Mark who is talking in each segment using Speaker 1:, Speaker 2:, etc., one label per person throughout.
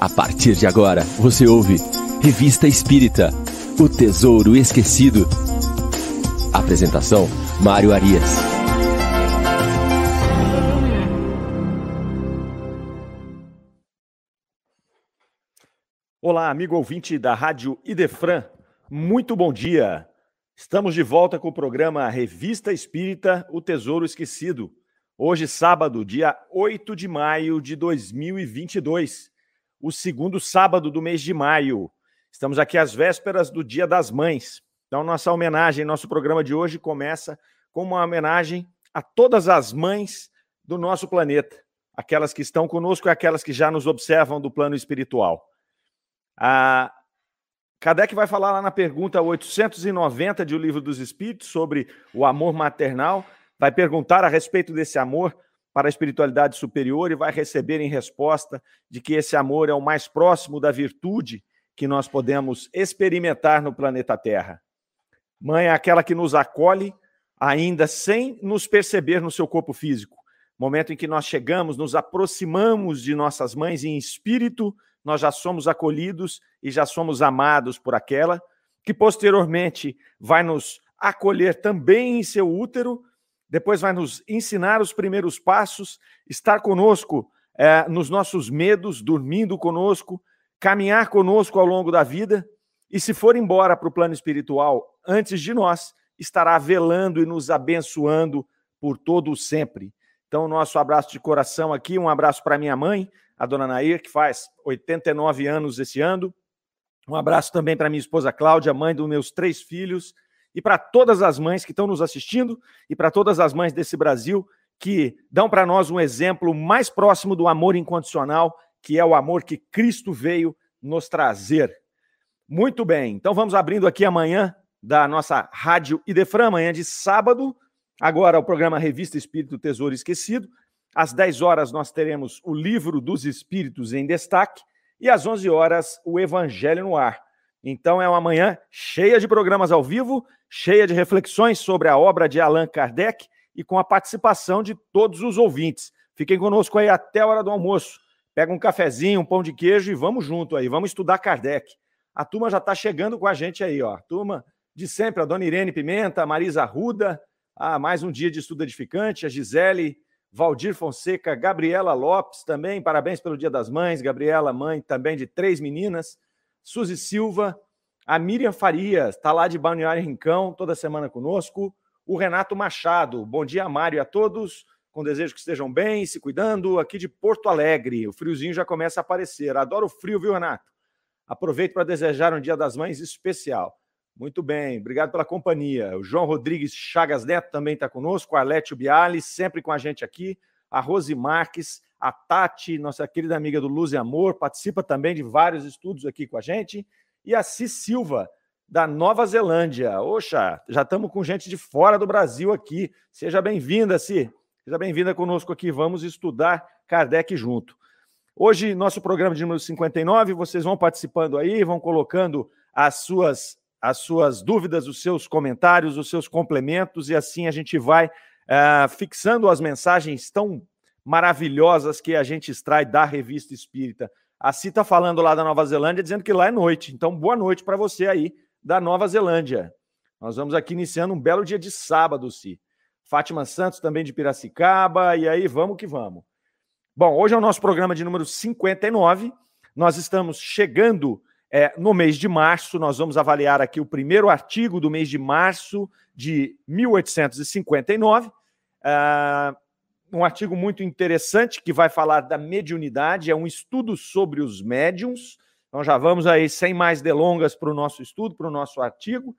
Speaker 1: A partir de agora, você ouve Revista Espírita O Tesouro Esquecido. Apresentação: Mário Arias.
Speaker 2: Olá, amigo ouvinte da Rádio Idefran. Muito bom dia. Estamos de volta com o programa Revista Espírita O Tesouro Esquecido. Hoje, sábado, dia 8 de maio de 2022, o segundo sábado do mês de maio. Estamos aqui às vésperas do Dia das Mães. Então, nossa homenagem, nosso programa de hoje começa com uma homenagem a todas as mães do nosso planeta, aquelas que estão conosco e aquelas que já nos observam do plano espiritual. A Kardec vai falar lá na pergunta 890 de O Livro dos Espíritos sobre o amor maternal vai perguntar a respeito desse amor para a espiritualidade superior e vai receber em resposta de que esse amor é o mais próximo da virtude que nós podemos experimentar no planeta Terra. Mãe é aquela que nos acolhe ainda sem nos perceber no seu corpo físico. Momento em que nós chegamos, nos aproximamos de nossas mães em espírito, nós já somos acolhidos e já somos amados por aquela que posteriormente vai nos acolher também em seu útero depois vai nos ensinar os primeiros passos, estar conosco é, nos nossos medos, dormindo conosco, caminhar conosco ao longo da vida, e se for embora para o plano espiritual antes de nós, estará velando e nos abençoando por todo o sempre. Então, nosso abraço de coração aqui, um abraço para minha mãe, a dona Nair, que faz 89 anos esse ano. Um abraço também para minha esposa Cláudia, mãe dos meus três filhos e para todas as mães que estão nos assistindo e para todas as mães desse Brasil que dão para nós um exemplo mais próximo do amor incondicional, que é o amor que Cristo veio nos trazer. Muito bem, então vamos abrindo aqui amanhã da nossa Rádio Idefran, amanhã de sábado. Agora o programa Revista Espírito Tesouro Esquecido. Às 10 horas nós teremos o Livro dos Espíritos em destaque e às 11 horas o Evangelho no ar. Então é uma manhã cheia de programas ao vivo, cheia de reflexões sobre a obra de Allan Kardec e com a participação de todos os ouvintes. Fiquem conosco aí até a hora do almoço. Pega um cafezinho, um pão de queijo e vamos junto aí, vamos estudar Kardec. A turma já está chegando com a gente aí, ó. Turma de sempre, a dona Irene Pimenta, a Marisa Arruda, ah, mais um dia de estudo edificante, a Gisele, Valdir Fonseca, Gabriela Lopes também, parabéns pelo Dia das Mães, Gabriela, mãe também de três meninas. Suzy Silva, a Miriam Farias, está lá de Balneário Rincão, toda semana conosco. O Renato Machado, bom dia, Mário, e a todos. Com desejo que estejam bem, se cuidando. Aqui de Porto Alegre, o friozinho já começa a aparecer. Adoro o frio, viu, Renato? Aproveito para desejar um Dia das Mães especial. Muito bem, obrigado pela companhia. O João Rodrigues Chagas Neto também está conosco, o Arletio Bialy, sempre com a gente aqui. A Rose Marques, a Tati, nossa querida amiga do Luz e Amor, participa também de vários estudos aqui com a gente. E a Cis Silva, da Nova Zelândia. Oxa, já estamos com gente de fora do Brasil aqui. Seja bem-vinda, Si. Seja bem-vinda conosco aqui. Vamos estudar Kardec junto. Hoje, nosso programa de número 59, vocês vão participando aí, vão colocando as suas, as suas dúvidas, os seus comentários, os seus complementos, e assim a gente vai uh, fixando as mensagens tão maravilhosas que a gente extrai da revista espírita. A Ci está falando lá da Nova Zelândia, dizendo que lá é noite. Então, boa noite para você aí da Nova Zelândia. Nós vamos aqui iniciando um belo dia de sábado, Ci. Fátima Santos também de Piracicaba, e aí vamos que vamos. Bom, hoje é o nosso programa de número 59. Nós estamos chegando é, no mês de março. Nós vamos avaliar aqui o primeiro artigo do mês de março de 1859. Uh, um artigo muito interessante que vai falar da mediunidade, é um estudo sobre os médiums. Então já vamos aí, sem mais delongas, para o nosso estudo, para o nosso artigo.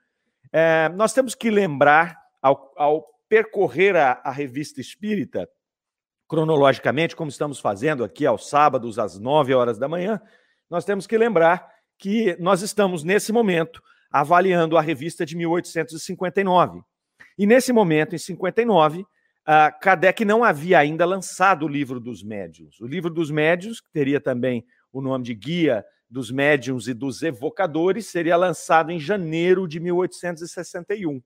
Speaker 2: É, nós temos que lembrar, ao, ao percorrer a, a, revista espírita, cronologicamente, como estamos fazendo aqui aos sábados, às 9 horas da manhã, nós temos que lembrar que nós estamos, nesse momento, avaliando a revista de 1859. E nesse momento, em 59, Uh, Kardec não havia ainda lançado o livro dos médiuns. O livro dos médiuns, que teria também o nome de Guia dos Médiuns e dos Evocadores, seria lançado em janeiro de 1861.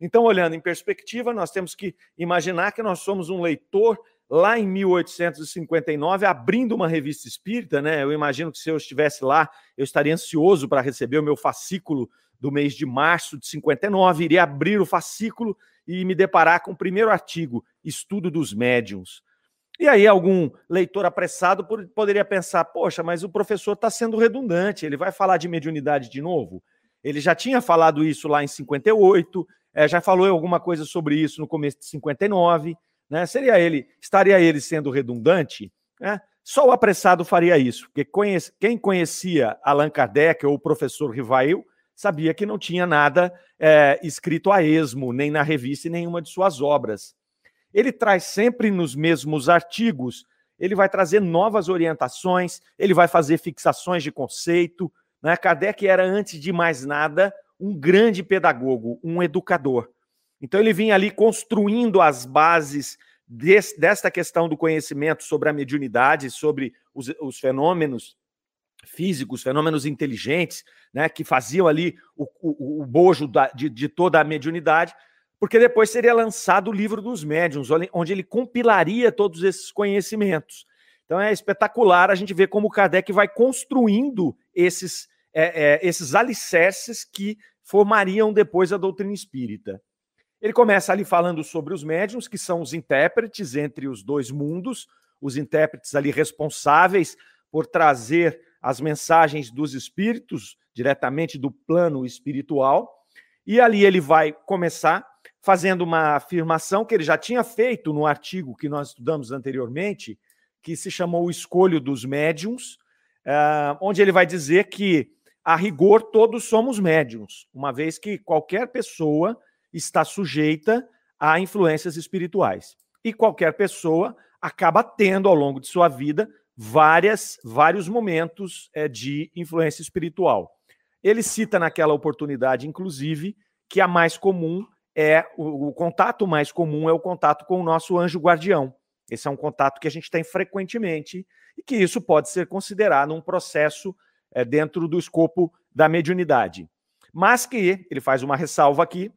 Speaker 2: Então, olhando em perspectiva, nós temos que imaginar que nós somos um leitor lá em 1859, abrindo uma revista espírita, né? Eu imagino que se eu estivesse lá, eu estaria ansioso para receber o meu fascículo do mês de março de 59, iria abrir o fascículo e me deparar com o primeiro artigo, Estudo dos Médiuns. E aí, algum leitor apressado poderia pensar: poxa, mas o professor está sendo redundante, ele vai falar de mediunidade de novo? Ele já tinha falado isso lá em 58, é, já falou alguma coisa sobre isso no começo de 59, né? Seria ele, estaria ele sendo redundante? Né? Só o apressado faria isso, porque conhece, quem conhecia Allan Kardec ou o professor Rivail sabia que não tinha nada é, escrito a esmo, nem na revista, nenhuma de suas obras. Ele traz sempre nos mesmos artigos, ele vai trazer novas orientações, ele vai fazer fixações de conceito. Né? Kardec era, antes de mais nada, um grande pedagogo, um educador. Então, ele vinha ali construindo as bases desse, desta questão do conhecimento sobre a mediunidade, sobre os, os fenômenos físicos, fenômenos inteligentes, né, que faziam ali o, o, o bojo da, de, de toda a mediunidade, porque depois seria lançado o livro dos médiuns, onde ele compilaria todos esses conhecimentos. Então é espetacular a gente ver como Kardec vai construindo esses, é, é, esses alicerces que formariam depois a doutrina espírita. Ele começa ali falando sobre os médiuns, que são os intérpretes entre os dois mundos, os intérpretes ali responsáveis por trazer as mensagens dos espíritos diretamente do plano espiritual. E ali ele vai começar fazendo uma afirmação que ele já tinha feito no artigo que nós estudamos anteriormente, que se chamou O Escolho dos Médiums, uh, onde ele vai dizer que, a rigor, todos somos médiums, uma vez que qualquer pessoa está sujeita a influências espirituais. E qualquer pessoa acaba tendo, ao longo de sua vida, várias, vários momentos é, de influência espiritual. Ele cita naquela oportunidade, inclusive, que a mais comum é o, o, contato mais comum é o contato com o nosso anjo guardião. Esse é um contato que a gente tem frequentemente e que isso pode ser considerado um processo é, dentro do escopo da mediunidade. Mas que, ele faz uma ressalva aqui,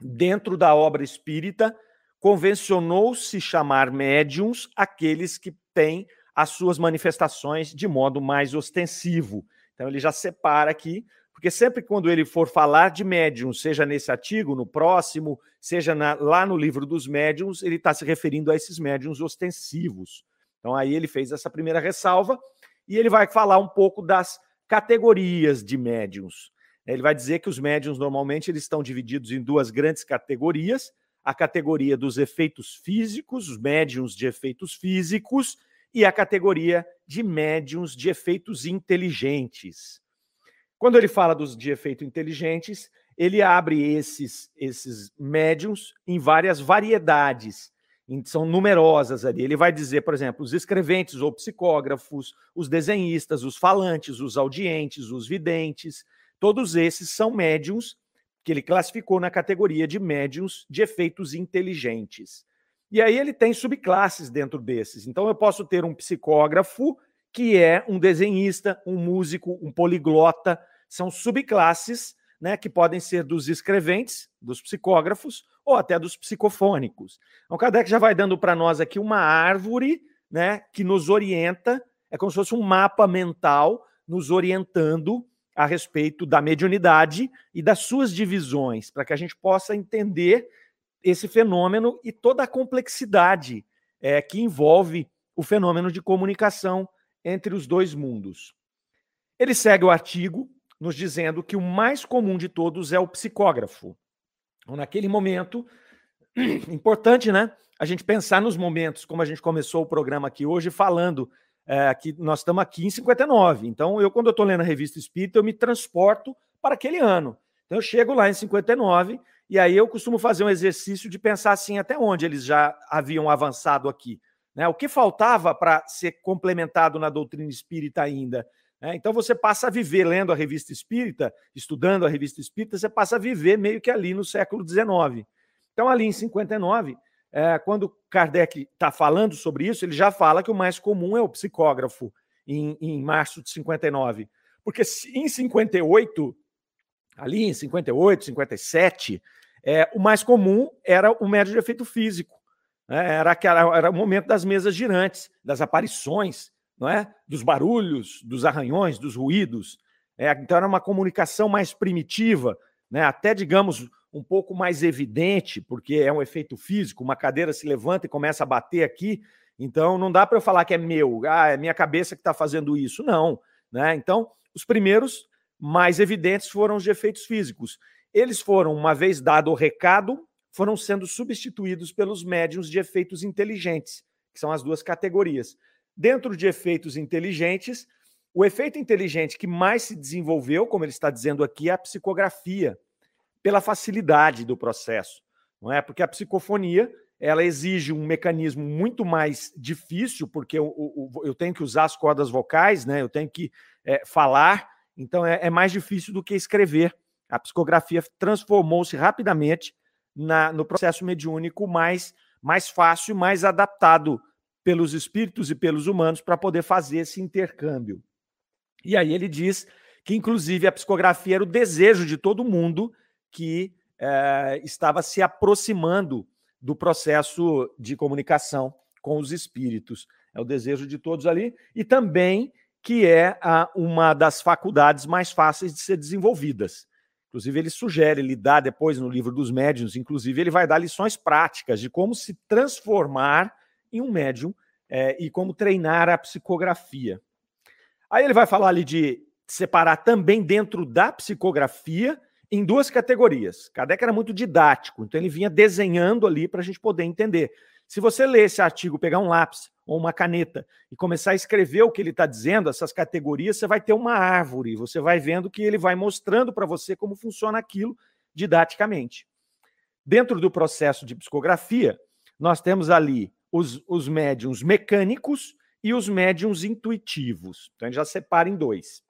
Speaker 2: dentro da obra espírita, convencionou-se chamar médiums aqueles que têm as suas manifestações de modo mais ostensivo. Então ele já separa aqui porque sempre quando ele for falar de médiums, seja nesse artigo, no próximo, seja na, lá no livro dos médiums, ele está se referindo a esses médiums ostensivos. Então aí ele fez essa primeira ressalva e ele vai falar um pouco das categorias de médiums. Ele vai dizer que os médiums normalmente eles estão divididos em duas grandes categorias: a categoria dos efeitos físicos, os médiums de efeitos físicos, e a categoria de médiums de efeitos inteligentes. Quando ele fala dos de efeito inteligentes, ele abre esses, esses médiums em várias variedades, são numerosas ali. Ele vai dizer, por exemplo, os escreventes ou psicógrafos, os desenhistas, os falantes, os audientes, os videntes, todos esses são médiums que ele classificou na categoria de médiums de efeitos inteligentes. E aí ele tem subclasses dentro desses. Então eu posso ter um psicógrafo que é um desenhista, um músico, um poliglota, são subclasses né, que podem ser dos escreventes, dos psicógrafos ou até dos psicofônicos. Então, Kardec já vai dando para nós aqui uma árvore né, que nos orienta, é como se fosse um mapa mental nos orientando a respeito da mediunidade e das suas divisões, para que a gente possa entender esse fenômeno e toda a complexidade é, que envolve o fenômeno de comunicação entre os dois mundos. Ele segue o artigo nos dizendo que o mais comum de todos é o psicógrafo. Então, naquele momento, importante, né? A gente pensar nos momentos, como a gente começou o programa aqui hoje, falando é, que nós estamos aqui em 59. Então, eu, quando eu estou lendo a revista Espírita, eu me transporto para aquele ano. Então, eu chego lá em 59 e aí eu costumo fazer um exercício de pensar assim, até onde eles já haviam avançado aqui. Né? O que faltava para ser complementado na doutrina espírita ainda? É, então você passa a viver lendo a revista espírita, estudando a revista espírita, você passa a viver meio que ali no século XIX. Então, ali em 59, é, quando Kardec está falando sobre isso, ele já fala que o mais comum é o psicógrafo, em, em março de 59. Porque em 58, ali em 58, 57, é, o mais comum era o médio de efeito físico. Né? Era, aquela, era o momento das mesas girantes, das aparições, não é? dos barulhos, dos arranhões, dos ruídos. É, então era uma comunicação mais primitiva, né? até, digamos, um pouco mais evidente, porque é um efeito físico, uma cadeira se levanta e começa a bater aqui, então não dá para eu falar que é meu, ah, é minha cabeça que está fazendo isso. Não. Né? Então, os primeiros mais evidentes foram os de efeitos físicos. Eles foram, uma vez dado o recado, foram sendo substituídos pelos médiums de efeitos inteligentes, que são as duas categorias. Dentro de efeitos inteligentes, o efeito inteligente que mais se desenvolveu, como ele está dizendo aqui, é a psicografia, pela facilidade do processo, não é? Porque a psicofonia ela exige um mecanismo muito mais difícil, porque eu, eu, eu tenho que usar as cordas vocais, né? Eu tenho que é, falar, então é, é, mais difícil do que escrever. A psicografia transformou-se rapidamente na, no processo mediúnico mais, mais fácil, mais adaptado pelos espíritos e pelos humanos para poder fazer esse intercâmbio. E aí ele diz que, inclusive, a psicografia era o desejo de todo mundo que é, estava se aproximando do processo de comunicação com os espíritos. É o desejo de todos ali. E também que é a, uma das faculdades mais fáceis de ser desenvolvidas. Inclusive, ele sugere, ele dá depois no livro dos médiuns, inclusive, ele vai dar lições práticas de como se transformar em um médium é, e como treinar a psicografia. Aí ele vai falar ali de separar também dentro da psicografia em duas categorias. Kardec era muito didático, então ele vinha desenhando ali para a gente poder entender. Se você ler esse artigo, pegar um lápis ou uma caneta e começar a escrever o que ele está dizendo, essas categorias, você vai ter uma árvore, você vai vendo que ele vai mostrando para você como funciona aquilo didaticamente. Dentro do processo de psicografia, nós temos ali os, os médiums mecânicos e os médiums intuitivos. Então a gente já separa em dois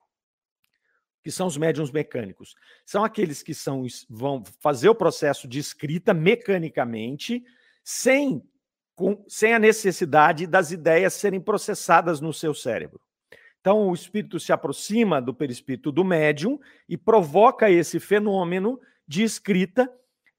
Speaker 2: que são os médiums mecânicos? São aqueles que são, vão fazer o processo de escrita mecanicamente, sem, com, sem a necessidade das ideias serem processadas no seu cérebro. Então, o espírito se aproxima do perispírito do médium e provoca esse fenômeno de escrita.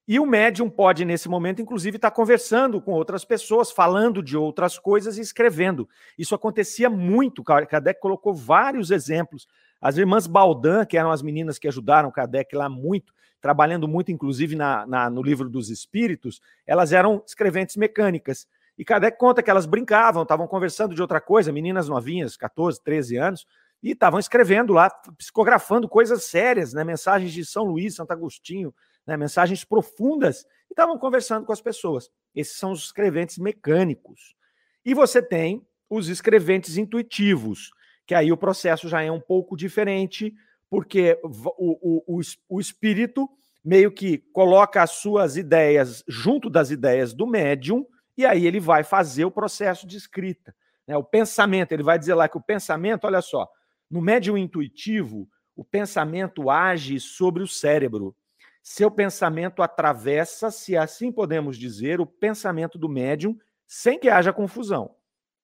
Speaker 2: E o médium pode, nesse momento, inclusive, estar conversando com outras pessoas, falando de outras coisas e escrevendo. Isso acontecia muito. Kardec colocou vários exemplos as irmãs Baldan, que eram as meninas que ajudaram Kardec lá muito, trabalhando muito, inclusive, na, na, no livro dos espíritos, elas eram escreventes mecânicas. E Kardec conta que elas brincavam, estavam conversando de outra coisa, meninas novinhas, 14, 13 anos, e estavam escrevendo lá, psicografando coisas sérias, né? mensagens de São Luís, Santo Agostinho, né? mensagens profundas, e estavam conversando com as pessoas. Esses são os escreventes mecânicos. E você tem os escreventes intuitivos, que aí o processo já é um pouco diferente, porque o, o, o, o espírito meio que coloca as suas ideias junto das ideias do médium, e aí ele vai fazer o processo de escrita. Né? O pensamento, ele vai dizer lá que o pensamento, olha só, no médium intuitivo, o pensamento age sobre o cérebro. Seu pensamento atravessa, se assim podemos dizer, o pensamento do médium sem que haja confusão.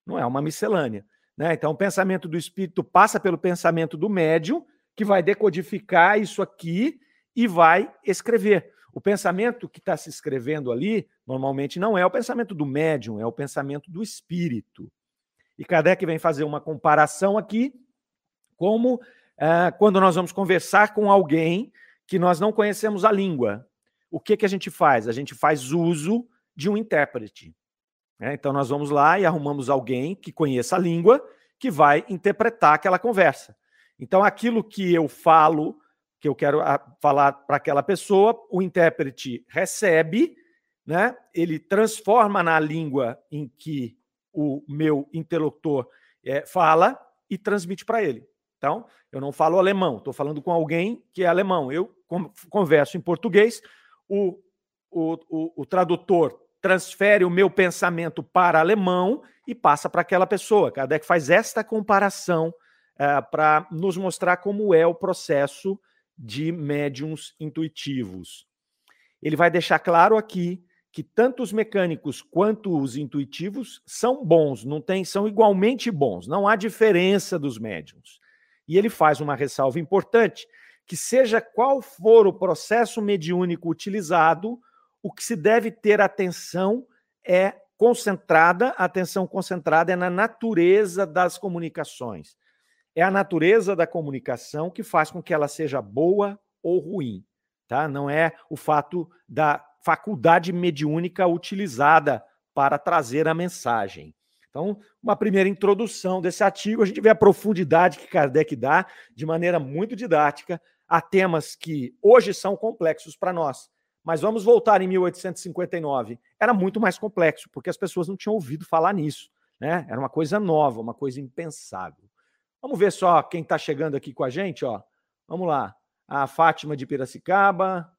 Speaker 2: Não é uma miscelânea. Né? Então, o pensamento do espírito passa pelo pensamento do médium, que vai decodificar isso aqui e vai escrever. O pensamento que está se escrevendo ali, normalmente não é o pensamento do médium, é o pensamento do espírito. E Kardec vem fazer uma comparação aqui, como ah, quando nós vamos conversar com alguém que nós não conhecemos a língua. O que, que a gente faz? A gente faz uso de um intérprete. É, então, nós vamos lá e arrumamos alguém que conheça a língua, que vai interpretar aquela conversa. Então, aquilo que eu falo, que eu quero ah, falar para aquela pessoa, o intérprete recebe, né? ele transforma na língua em que o meu interlocutor é, fala e transmite para ele. Então, eu não falo alemão, estou falando com alguém que é alemão. Eu converso em português, o, o, o, o tradutor transfere o meu pensamento para alemão e passa para aquela pessoa. Kardec faz esta comparação uh, para nos mostrar como é o processo de médiums intuitivos. Ele vai deixar claro aqui que tanto os mecânicos quanto os intuitivos são bons, não tem, são igualmente bons, não há diferença dos médiums. E ele faz uma ressalva importante, que seja qual for o processo mediúnico utilizado, o que se deve ter atenção é concentrada, atenção concentrada é na natureza das comunicações. É a natureza da comunicação que faz com que ela seja boa ou ruim, tá? Não é o fato da faculdade mediúnica utilizada para trazer a mensagem. Então, uma primeira introdução desse artigo, a gente vê a profundidade que Kardec dá de maneira muito didática a temas que hoje são complexos para nós. Mas vamos voltar em 1859. Era muito mais complexo, porque as pessoas não tinham ouvido falar nisso. Né? Era uma coisa nova, uma coisa impensável. Vamos ver só quem está chegando aqui com a gente. Ó. Vamos lá. A Fátima de Piracicaba,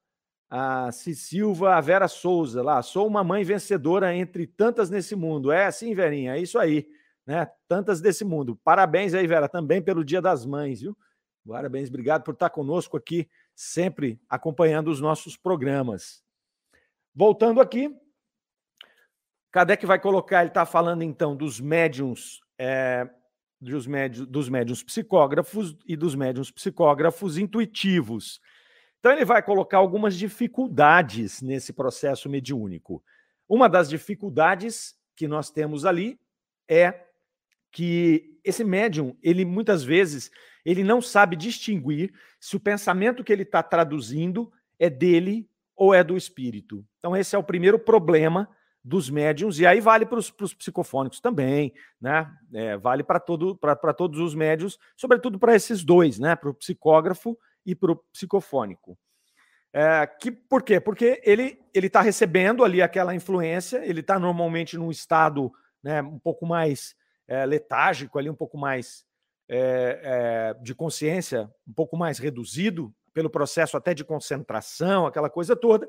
Speaker 2: a Silva, a Vera Souza lá. Sou uma mãe vencedora entre tantas nesse mundo. É assim, Verinha, é isso aí. Né? Tantas desse mundo. Parabéns aí, Vera, também pelo Dia das Mães, viu? Parabéns, obrigado por estar conosco aqui, sempre acompanhando os nossos programas. Voltando aqui, Kardec vai colocar, ele está falando então dos médiums, é, dos, médiums, dos médiums psicógrafos e dos médiums psicógrafos intuitivos. Então ele vai colocar algumas dificuldades nesse processo mediúnico. Uma das dificuldades que nós temos ali é que esse médium, ele muitas vezes, ele não sabe distinguir se o pensamento que ele está traduzindo é dele ou é do espírito. Então esse é o primeiro problema dos médiums, e aí vale para os psicofônicos também, né? É, vale para todo, todos os médios, sobretudo para esses dois, né? Para o psicógrafo e para o psicofônico. É, que, por quê? Porque ele está recebendo ali aquela influência, ele está normalmente num estado né, um pouco mais é, letárgico, ali, um pouco mais é, é, de consciência, um pouco mais reduzido, pelo processo até de concentração, aquela coisa toda,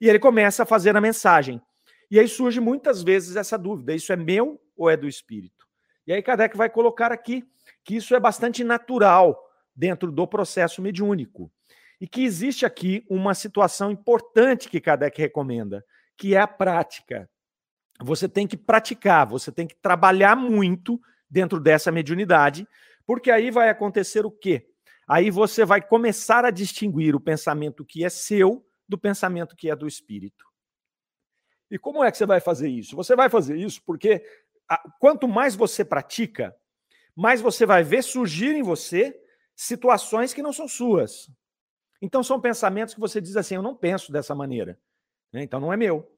Speaker 2: e ele começa a fazer a mensagem. E aí surge muitas vezes essa dúvida: isso é meu ou é do espírito? E aí Kardec vai colocar aqui que isso é bastante natural dentro do processo mediúnico. E que existe aqui uma situação importante que Kardec recomenda, que é a prática. Você tem que praticar, você tem que trabalhar muito dentro dessa mediunidade, porque aí vai acontecer o quê? Aí você vai começar a distinguir o pensamento que é seu do pensamento que é do espírito. E como é que você vai fazer isso? Você vai fazer isso porque quanto mais você pratica, mais você vai ver surgir em você situações que não são suas. Então são pensamentos que você diz assim: eu não penso dessa maneira. Né? Então não é meu.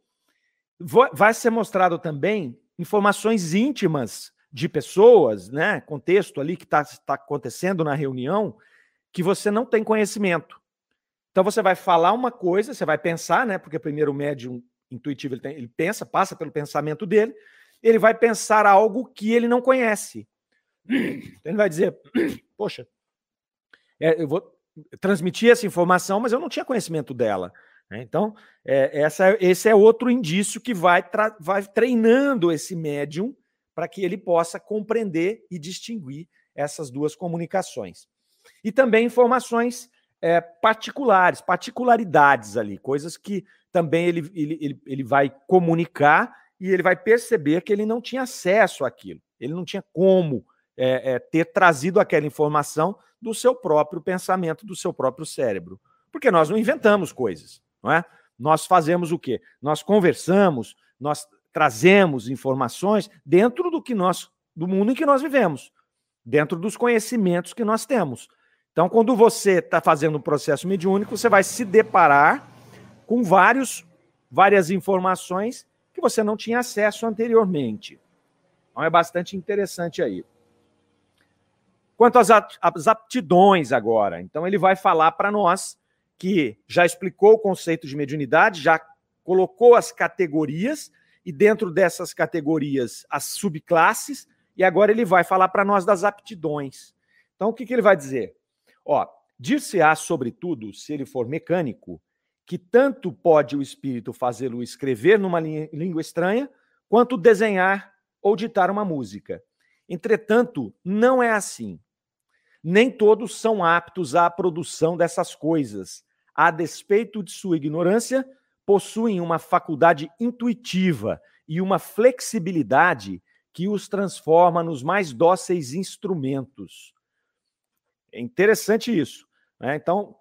Speaker 2: Vai ser mostrado também informações íntimas de pessoas, né? Contexto ali que está tá acontecendo na reunião, que você não tem conhecimento. Então você vai falar uma coisa, você vai pensar, né? Porque primeiro o médium intuitivo ele, tem, ele pensa, passa pelo pensamento dele, ele vai pensar algo que ele não conhece. Ele vai dizer: Poxa, é, eu vou transmitir essa informação, mas eu não tinha conhecimento dela. Né? Então, é, essa, esse é outro indício que vai, vai treinando esse médium para que ele possa compreender e distinguir essas duas comunicações. E também informações é, particulares, particularidades ali, coisas que também ele, ele, ele, ele vai comunicar e ele vai perceber que ele não tinha acesso àquilo, ele não tinha como é, é, ter trazido aquela informação do seu próprio pensamento, do seu próprio cérebro. Porque nós não inventamos coisas, não é? Nós fazemos o quê? Nós conversamos, nós trazemos informações dentro do que nós, do mundo em que nós vivemos, dentro dos conhecimentos que nós temos. Então, quando você está fazendo um processo mediúnico, você vai se deparar com vários, várias informações que você não tinha acesso anteriormente. Então, é bastante interessante aí. Quanto às aptidões agora, então ele vai falar para nós que já explicou o conceito de mediunidade, já colocou as categorias e dentro dessas categorias as subclasses, e agora ele vai falar para nós das aptidões. Então o que, que ele vai dizer? Ó, dir-se-á, sobretudo, se ele for mecânico, que tanto pode o espírito fazê-lo escrever numa língua estranha, quanto desenhar ou ditar uma música. Entretanto, não é assim. Nem todos são aptos à produção dessas coisas. A despeito de sua ignorância, possuem uma faculdade intuitiva e uma flexibilidade que os transforma nos mais dóceis instrumentos. É interessante isso. Né? Então,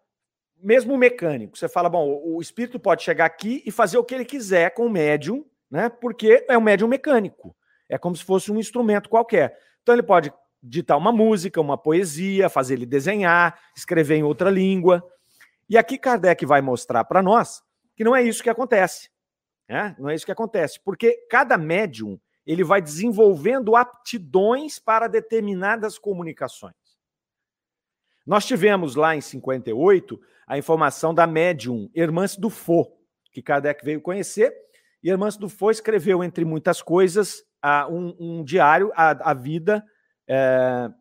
Speaker 2: mesmo o mecânico, você fala, bom, o espírito pode chegar aqui e fazer o que ele quiser com o médium né? Porque é um médium mecânico. É como se fosse um instrumento qualquer. Então ele pode ditar uma música, uma poesia, fazer ele desenhar, escrever em outra língua. E aqui Kardec vai mostrar para nós que não é isso que acontece. Né? Não é isso que acontece, porque cada médium ele vai desenvolvendo aptidões para determinadas comunicações. Nós tivemos lá em 58 a informação da médium Hermance Dufaux, que Kardec veio conhecer, e Hermance Dufaux escreveu, entre muitas coisas, um, um diário, a, a vida é,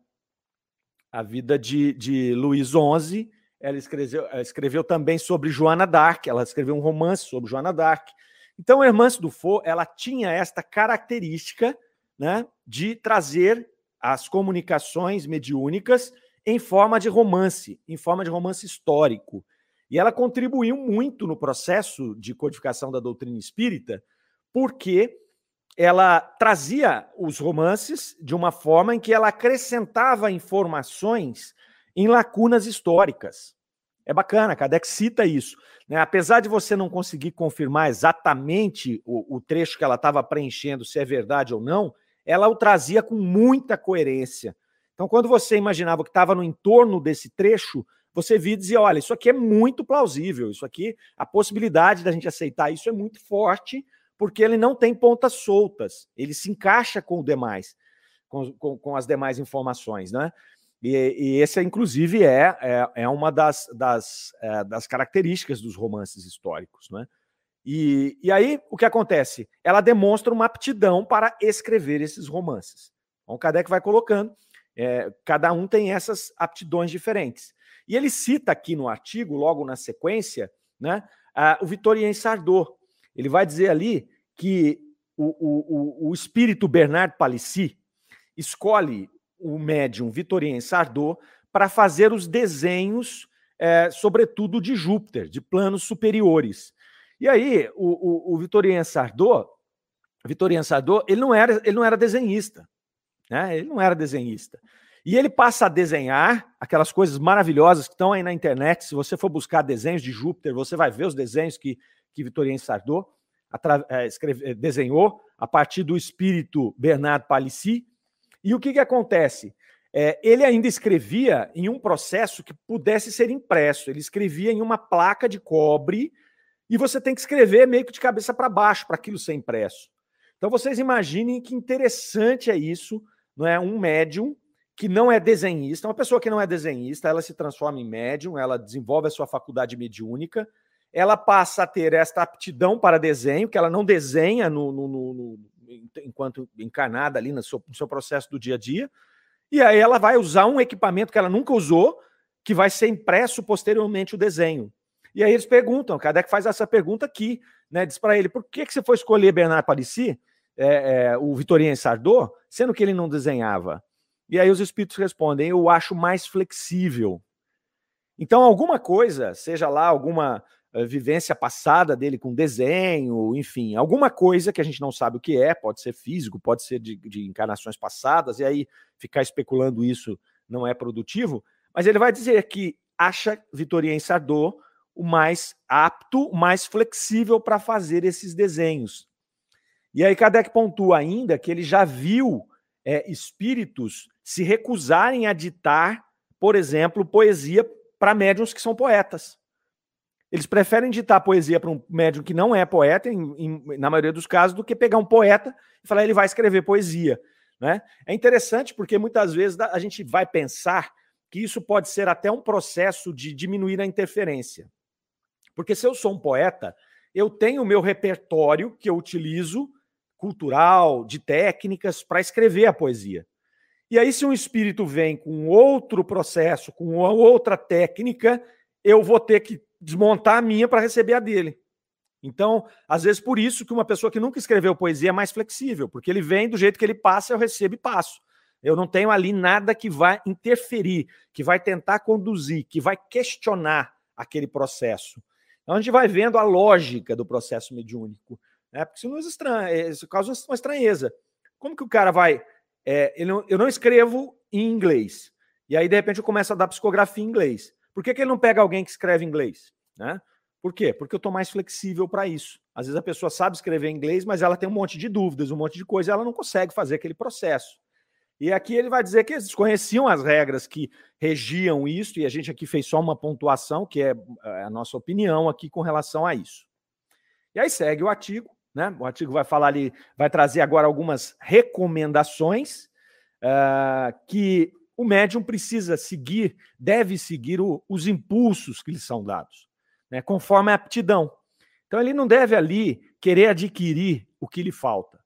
Speaker 2: a vida de, de Luís XI. Ela escreveu, escreveu também sobre Joana d'Arc, ela escreveu um romance sobre Joana d'Arc. Então, a Hermance Dufaux, ela tinha esta característica né, de trazer as comunicações mediúnicas em forma de romance, em forma de romance histórico. E ela contribuiu muito no processo de codificação da doutrina espírita, porque ela trazia os romances de uma forma em que ela acrescentava informações em lacunas históricas. É bacana, Kardec cita isso. Né? Apesar de você não conseguir confirmar exatamente o, o trecho que ela estava preenchendo, se é verdade ou não, ela o trazia com muita coerência. Então, quando você imaginava que estava no entorno desse trecho, você via e dizia: olha, isso aqui é muito plausível, isso aqui, a possibilidade da gente aceitar isso é muito forte, porque ele não tem pontas soltas, ele se encaixa com o demais, com, com, com as demais informações, né? E, e esse, inclusive, é, é, é uma das, das, é, das características dos romances históricos. Né? E, e aí, o que acontece? Ela demonstra uma aptidão para escrever esses romances. Então, Kardec vai colocando, é, cada um tem essas aptidões diferentes. E ele cita aqui no artigo, logo na sequência, né, a, o Vitorien Sardot. Ele vai dizer ali que o, o, o, o espírito Bernard Palissy escolhe o médium Vitorien Sardot para fazer os desenhos, é, sobretudo de Júpiter, de planos superiores. E aí, o, o, o Vitorien Sardot, Vitorien Sardot, ele não era, ele não era desenhista, né? Ele não era desenhista. E ele passa a desenhar aquelas coisas maravilhosas que estão aí na internet. Se você for buscar desenhos de Júpiter, você vai ver os desenhos que, que Vitorien Sardot é, escreve, desenhou a partir do espírito Bernard Palissy. E o que, que acontece? É, ele ainda escrevia em um processo que pudesse ser impresso. Ele escrevia em uma placa de cobre e você tem que escrever meio que de cabeça para baixo para aquilo ser impresso. Então vocês imaginem que interessante é isso, não é? Um médium que não é desenhista, uma pessoa que não é desenhista, ela se transforma em médium, ela desenvolve a sua faculdade mediúnica, ela passa a ter esta aptidão para desenho, que ela não desenha no, no, no, enquanto encarnada ali no seu, no seu processo do dia a dia. E aí ela vai usar um equipamento que ela nunca usou, que vai ser impresso posteriormente o desenho. E aí eles perguntam, Kardec faz essa pergunta aqui, né? Diz para ele, por que, que você foi escolher Bernard Palissy, é, é, o Vitorien Sardot, sendo que ele não desenhava? E aí os espíritos respondem, eu acho mais flexível. Então, alguma coisa, seja lá alguma vivência passada dele com desenho, enfim, alguma coisa que a gente não sabe o que é, pode ser físico, pode ser de, de encarnações passadas, e aí ficar especulando isso não é produtivo, mas ele vai dizer que acha Vitorien Sardot o mais apto, o mais flexível para fazer esses desenhos. E aí Kardec pontua ainda que ele já viu é, espíritos se recusarem a ditar, por exemplo, poesia para médiums que são poetas. Eles preferem ditar poesia para um médium que não é poeta, em, em, na maioria dos casos, do que pegar um poeta e falar ele vai escrever poesia. Né? É interessante porque muitas vezes a gente vai pensar que isso pode ser até um processo de diminuir a interferência. Porque se eu sou um poeta, eu tenho o meu repertório que eu utilizo, cultural, de técnicas, para escrever a poesia. E aí, se um espírito vem com outro processo, com outra técnica, eu vou ter que desmontar a minha para receber a dele. Então, às vezes, por isso que uma pessoa que nunca escreveu poesia é mais flexível, porque ele vem do jeito que ele passa, eu recebo e passo. Eu não tenho ali nada que vai interferir, que vai tentar conduzir, que vai questionar aquele processo. Então, a gente vai vendo a lógica do processo mediúnico. Né? Porque isso, isso causa uma estranheza. Como que o cara vai. É, não, eu não escrevo em inglês. E aí, de repente, eu começo a dar psicografia em inglês. Por que, que ele não pega alguém que escreve inglês? Né? Por quê? Porque eu estou mais flexível para isso. Às vezes a pessoa sabe escrever inglês, mas ela tem um monte de dúvidas, um monte de coisa, ela não consegue fazer aquele processo. E aqui ele vai dizer que eles conheciam as regras que regiam isso, e a gente aqui fez só uma pontuação, que é, é a nossa opinião aqui com relação a isso. E aí segue o artigo, né? O artigo vai falar ali, vai trazer agora algumas recomendações uh, que o médium precisa seguir, deve seguir o, os impulsos que lhe são dados, né? conforme a aptidão. Então ele não deve ali querer adquirir o que lhe falta.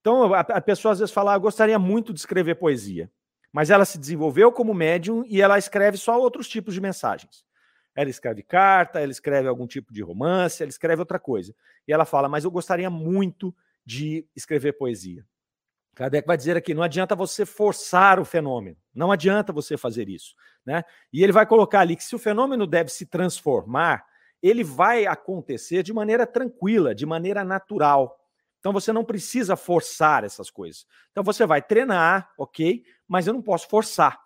Speaker 2: Então a, a pessoa às vezes fala, ah, gostaria muito de escrever poesia, mas ela se desenvolveu como médium e ela escreve só outros tipos de mensagens. Ela escreve carta, ela escreve algum tipo de romance, ela escreve outra coisa. E ela fala, mas eu gostaria muito de escrever poesia. Kardec vai dizer aqui: não adianta você forçar o fenômeno, não adianta você fazer isso. Né? E ele vai colocar ali que se o fenômeno deve se transformar, ele vai acontecer de maneira tranquila, de maneira natural. Então você não precisa forçar essas coisas. Então você vai treinar, ok, mas eu não posso forçar.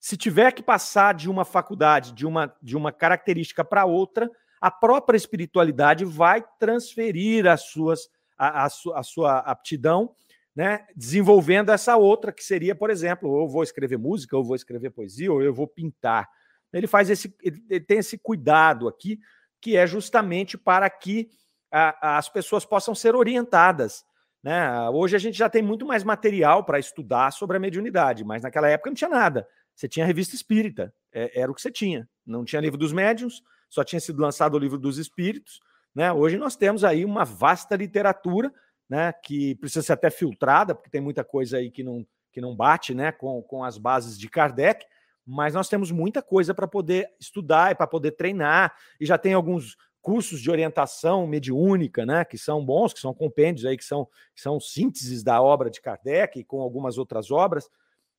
Speaker 2: Se tiver que passar de uma faculdade, de uma, de uma característica para outra, a própria espiritualidade vai transferir as suas, a, a, a sua aptidão, né, desenvolvendo essa outra, que seria, por exemplo, eu vou escrever música, eu vou escrever poesia, ou eu vou pintar. Ele faz esse, ele tem esse cuidado aqui, que é justamente para que a, as pessoas possam ser orientadas. Né? Hoje a gente já tem muito mais material para estudar sobre a mediunidade, mas naquela época não tinha nada. Você tinha revista espírita, é, era o que você tinha. Não tinha livro dos médiuns, só tinha sido lançado o livro dos espíritos. Né? Hoje nós temos aí uma vasta literatura né, que precisa ser até filtrada, porque tem muita coisa aí que não, que não bate né, com, com as bases de Kardec, mas nós temos muita coisa para poder estudar e para poder treinar, e já tem alguns cursos de orientação mediúnica, né, que são bons, que são compêndios aí, que são, que são sínteses da obra de Kardec com algumas outras obras.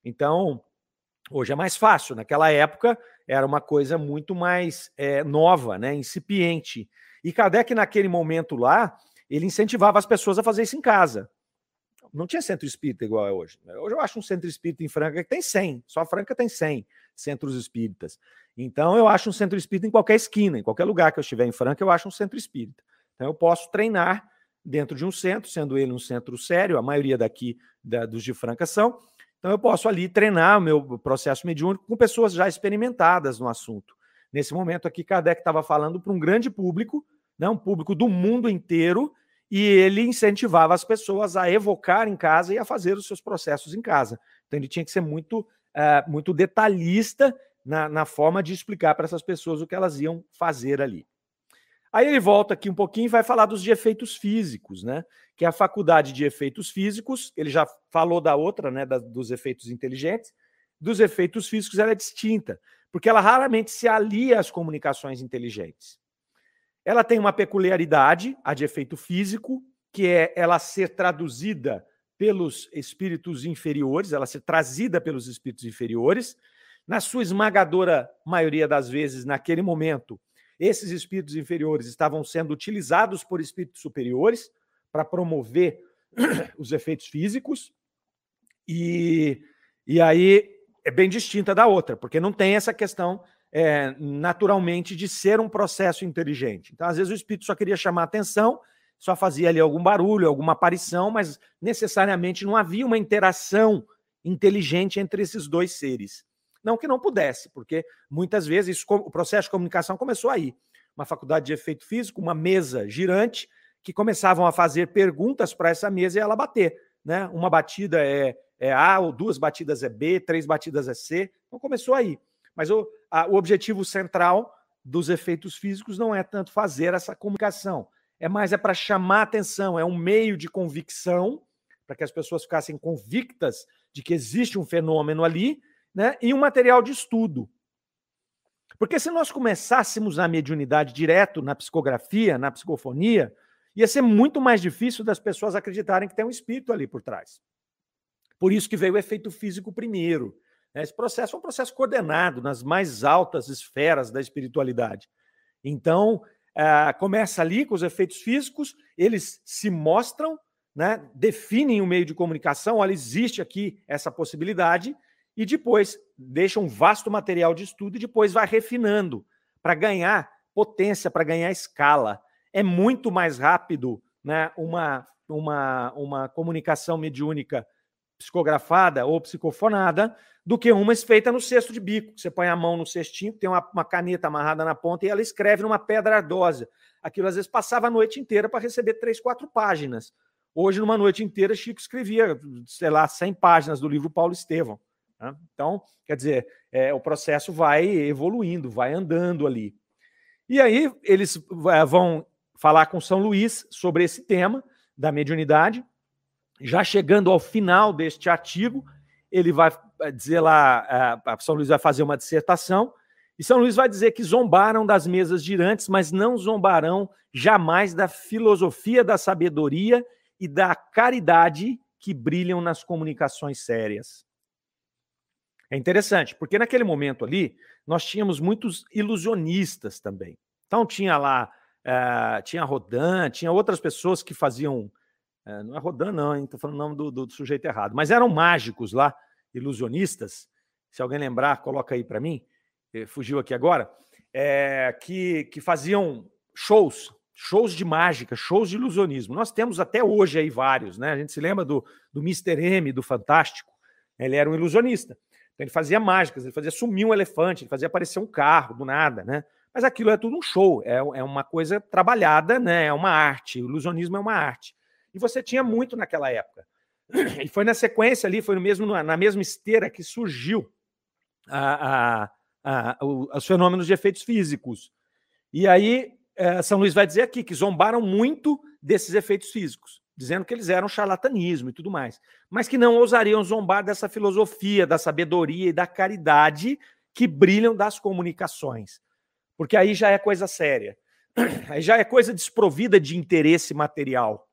Speaker 2: Então, Hoje é mais fácil. Naquela época era uma coisa muito mais é, nova, né, incipiente. E Kardec, naquele momento lá, ele incentivava as pessoas a fazer isso em casa. Não tinha centro espírita igual é hoje. Hoje eu acho um centro espírita em Franca que tem 100, só Franca tem 100 centros espíritas. Então eu acho um centro espírita em qualquer esquina, em qualquer lugar que eu estiver em Franca, eu acho um centro espírita. Então eu posso treinar dentro de um centro, sendo ele um centro sério, a maioria daqui da, dos de Franca são, então, eu posso ali treinar o meu processo mediúnico com pessoas já experimentadas no assunto. Nesse momento aqui, Kardec estava falando para um grande público, né, um público do mundo inteiro, e ele incentivava as pessoas a evocar em casa e a fazer os seus processos em casa. Então, ele tinha que ser muito, uh, muito detalhista na, na forma de explicar para essas pessoas o que elas iam fazer ali. Aí ele volta aqui um pouquinho e vai falar dos de efeitos físicos, né? Que é a faculdade de efeitos físicos, ele já falou da outra, né? Da, dos efeitos inteligentes. Dos efeitos físicos, ela é distinta, porque ela raramente se alia às comunicações inteligentes. Ela tem uma peculiaridade, a de efeito físico, que é ela ser traduzida pelos espíritos inferiores, ela ser trazida pelos espíritos inferiores. Na sua esmagadora maioria das vezes, naquele momento, esses espíritos inferiores estavam sendo utilizados por espíritos superiores para promover os efeitos físicos, e, e aí é bem distinta da outra, porque não tem essa questão é, naturalmente de ser um processo inteligente. Então, às vezes, o espírito só queria chamar atenção, só fazia ali algum barulho, alguma aparição, mas necessariamente não havia uma interação inteligente entre esses dois seres. Não que não pudesse, porque muitas vezes isso, o processo de comunicação começou aí. Uma faculdade de efeito físico, uma mesa girante, que começavam a fazer perguntas para essa mesa e ela bater. Né? Uma batida é, é A, ou duas batidas é B, três batidas é C. Então começou aí. Mas o, a, o objetivo central dos efeitos físicos não é tanto fazer essa comunicação, é mais é para chamar atenção, é um meio de convicção para que as pessoas ficassem convictas de que existe um fenômeno ali né, e um material de estudo. Porque se nós começássemos na mediunidade direto, na psicografia, na psicofonia, ia ser muito mais difícil das pessoas acreditarem que tem um espírito ali por trás. Por isso que veio o efeito físico primeiro. Né. Esse processo é um processo coordenado nas mais altas esferas da espiritualidade. Então, uh, começa ali com os efeitos físicos, eles se mostram, né, definem o um meio de comunicação, olha, existe aqui essa possibilidade, e depois deixa um vasto material de estudo e depois vai refinando para ganhar potência, para ganhar escala. É muito mais rápido né, uma, uma, uma comunicação mediúnica psicografada ou psicofonada do que uma feita no cesto de bico. Você põe a mão no cestinho, tem uma, uma caneta amarrada na ponta e ela escreve numa pedra ardosa. Aquilo às vezes passava a noite inteira para receber três, quatro páginas. Hoje, numa noite inteira, Chico escrevia, sei lá, 100 páginas do livro Paulo Estevão. Né? Então, quer dizer, é, o processo vai evoluindo, vai andando ali. E aí, eles é, vão falar com São Luís sobre esse tema da mediunidade. Já chegando ao final deste artigo, ele vai é, dizer lá, a São Luís vai fazer uma dissertação, e São Luís vai dizer que zombaram das mesas girantes, mas não zombarão jamais da filosofia da sabedoria e da caridade que brilham nas comunicações sérias. É interessante, porque naquele momento ali, nós tínhamos muitos ilusionistas também. Então tinha lá, uh, tinha Rodin, tinha outras pessoas que faziam. Uh, não é Rodin, não, estou falando o nome do, do, sujeito errado, mas eram mágicos lá, ilusionistas. Se alguém lembrar, coloca aí para mim, eh, fugiu aqui agora, é, que, que faziam shows, shows de mágica, shows de ilusionismo. Nós temos até hoje aí vários, né? A gente se lembra do, do Mr. M, do Fantástico. Ele era um ilusionista. Então ele fazia mágicas, ele fazia sumir um elefante, ele fazia aparecer um carro do nada, né? Mas aquilo é tudo um show, é, é uma coisa trabalhada, né? É uma arte. O ilusionismo é uma arte. E você tinha muito naquela época. E foi na sequência ali, foi no mesmo, na mesma esteira que surgiu a, a, a, os fenômenos de efeitos físicos. E aí é, São Luís vai dizer aqui que zombaram muito desses efeitos físicos, dizendo que eles eram charlatanismo e tudo mais, mas que não ousariam zombar dessa filosofia, da sabedoria e da caridade que brilham das comunicações, porque aí já é coisa séria, aí já é coisa desprovida de interesse material.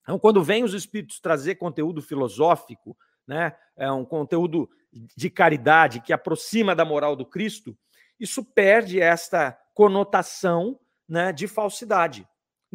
Speaker 2: Então, quando vem os espíritos trazer conteúdo filosófico, né, é um conteúdo de caridade que aproxima da moral do Cristo, isso perde esta conotação né, de falsidade.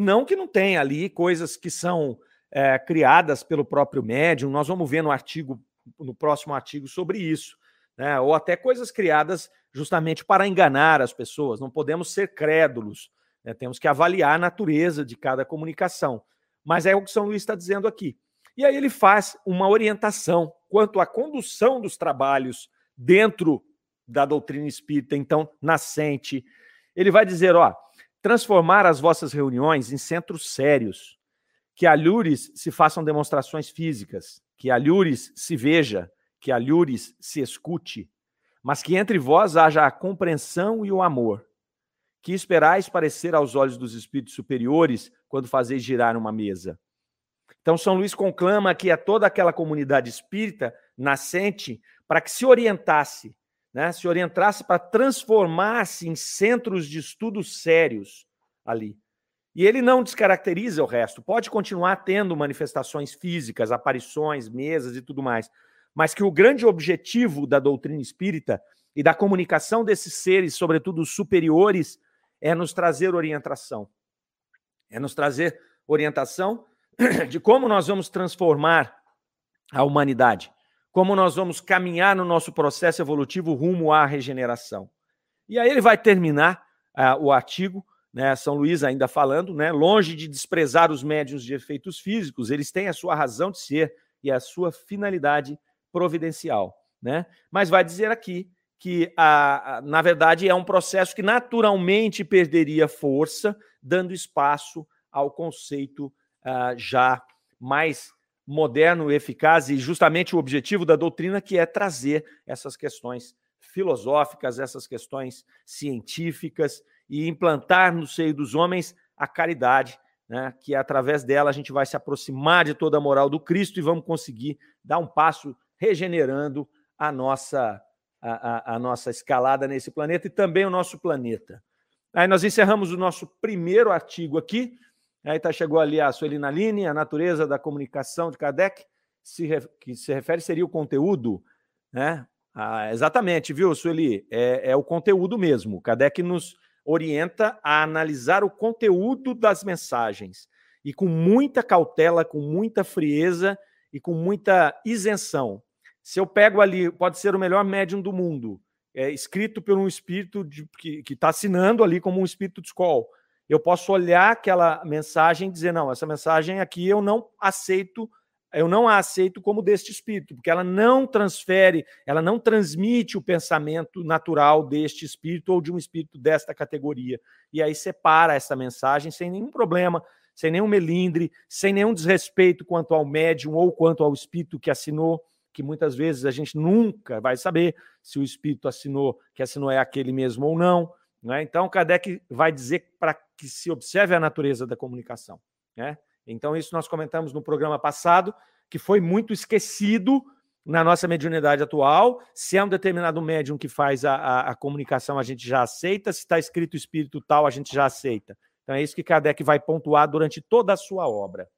Speaker 2: Não que não tenha ali coisas que são é, criadas pelo próprio médium, nós vamos ver no artigo, no próximo artigo sobre isso, né, ou até coisas criadas justamente para enganar as pessoas. Não podemos ser crédulos, né, temos que avaliar a natureza de cada comunicação. Mas é o que São Luís está dizendo aqui. E aí ele faz uma orientação quanto à condução dos trabalhos dentro da doutrina espírita, então, nascente. Ele vai dizer, ó, transformar as vossas reuniões em centros sérios, que a Lures se façam demonstrações físicas, que a Lures se veja, que a Lures se escute, mas que entre vós haja a compreensão e o amor, que esperais parecer aos olhos dos espíritos superiores quando fazeis girar uma mesa. Então, São Luís conclama aqui a toda aquela comunidade espírita nascente para que se orientasse né, se orientasse para transformar-se em centros de estudos sérios ali. E ele não descaracteriza o resto, pode continuar tendo manifestações físicas, aparições, mesas e tudo mais, mas que o grande objetivo da doutrina espírita e da comunicação desses seres, sobretudo os superiores, é nos trazer orientação. É nos trazer orientação de como nós vamos transformar a humanidade como nós vamos caminhar no nosso processo evolutivo rumo à regeneração. E aí ele vai terminar uh, o artigo, né, São Luís ainda falando, né, longe de desprezar os médios de efeitos físicos, eles têm a sua razão de ser e a sua finalidade providencial, né? Mas vai dizer aqui que, a, a, na verdade, é um processo que naturalmente perderia força, dando espaço ao conceito uh, já mais moderno, eficaz e justamente o objetivo da doutrina que é trazer essas questões filosóficas, essas questões científicas e implantar no seio dos homens a caridade, né, que através dela a gente vai se aproximar de toda a moral do Cristo e vamos conseguir dar um passo regenerando a nossa a, a, a nossa escalada nesse planeta e também o nosso planeta. Aí nós encerramos o nosso primeiro artigo aqui, Aí tá, chegou ali a Sueli Naline, a natureza da comunicação de Kardec, se, que se refere seria o conteúdo, né? Ah, exatamente, viu, Sueli? É, é o conteúdo mesmo. Kardec nos orienta a analisar o conteúdo das mensagens e com muita cautela, com muita frieza e com muita isenção. Se eu pego ali, pode ser o melhor médium do mundo, é, escrito por um espírito de, que está assinando ali como um espírito de escola. Eu posso olhar aquela mensagem e dizer: não, essa mensagem aqui eu não aceito, eu não a aceito como deste espírito, porque ela não transfere, ela não transmite o pensamento natural deste espírito ou de um espírito desta categoria. E aí separa essa mensagem sem nenhum problema, sem nenhum melindre, sem nenhum desrespeito quanto ao médium ou quanto ao espírito que assinou que muitas vezes a gente nunca vai saber se o espírito assinou, que assinou é aquele mesmo ou não. Né? Então, Kardec vai dizer para que se observe a natureza da comunicação. Né? Então, isso nós comentamos no programa passado, que foi muito esquecido na nossa mediunidade atual. Se é um determinado médium que faz a, a, a comunicação, a gente já aceita. Se está escrito espírito tal, a gente já aceita. Então, é isso que Kardec vai pontuar durante toda a sua obra.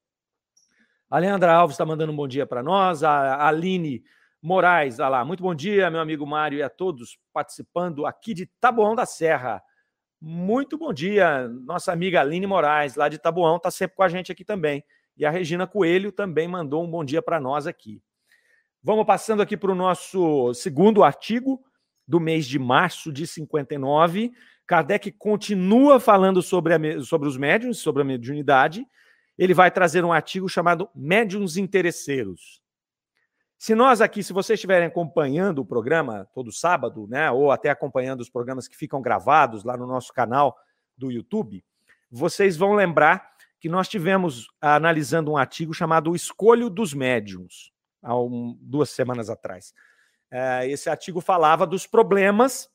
Speaker 2: A Leandra Alves está mandando um bom dia para nós. A Aline Moraes, lá. Muito bom dia, meu amigo Mário, e a todos participando aqui de Taboão da Serra. Muito bom dia, nossa amiga Aline Moraes, lá de Taboão, está sempre com a gente aqui também. E a Regina Coelho também mandou um bom dia para nós aqui. Vamos passando aqui para o nosso segundo artigo do mês de março de 59. Kardec continua falando sobre, a, sobre os médiums, sobre a mediunidade, ele vai trazer um artigo chamado Médiuns Interesseiros. Se nós aqui, se vocês estiverem acompanhando o programa todo sábado, né, ou até acompanhando os programas que ficam gravados lá no nosso canal do YouTube, vocês vão lembrar que nós tivemos analisando um artigo chamado O Escolho dos Médiuns, há um, duas semanas atrás. É, esse artigo falava dos problemas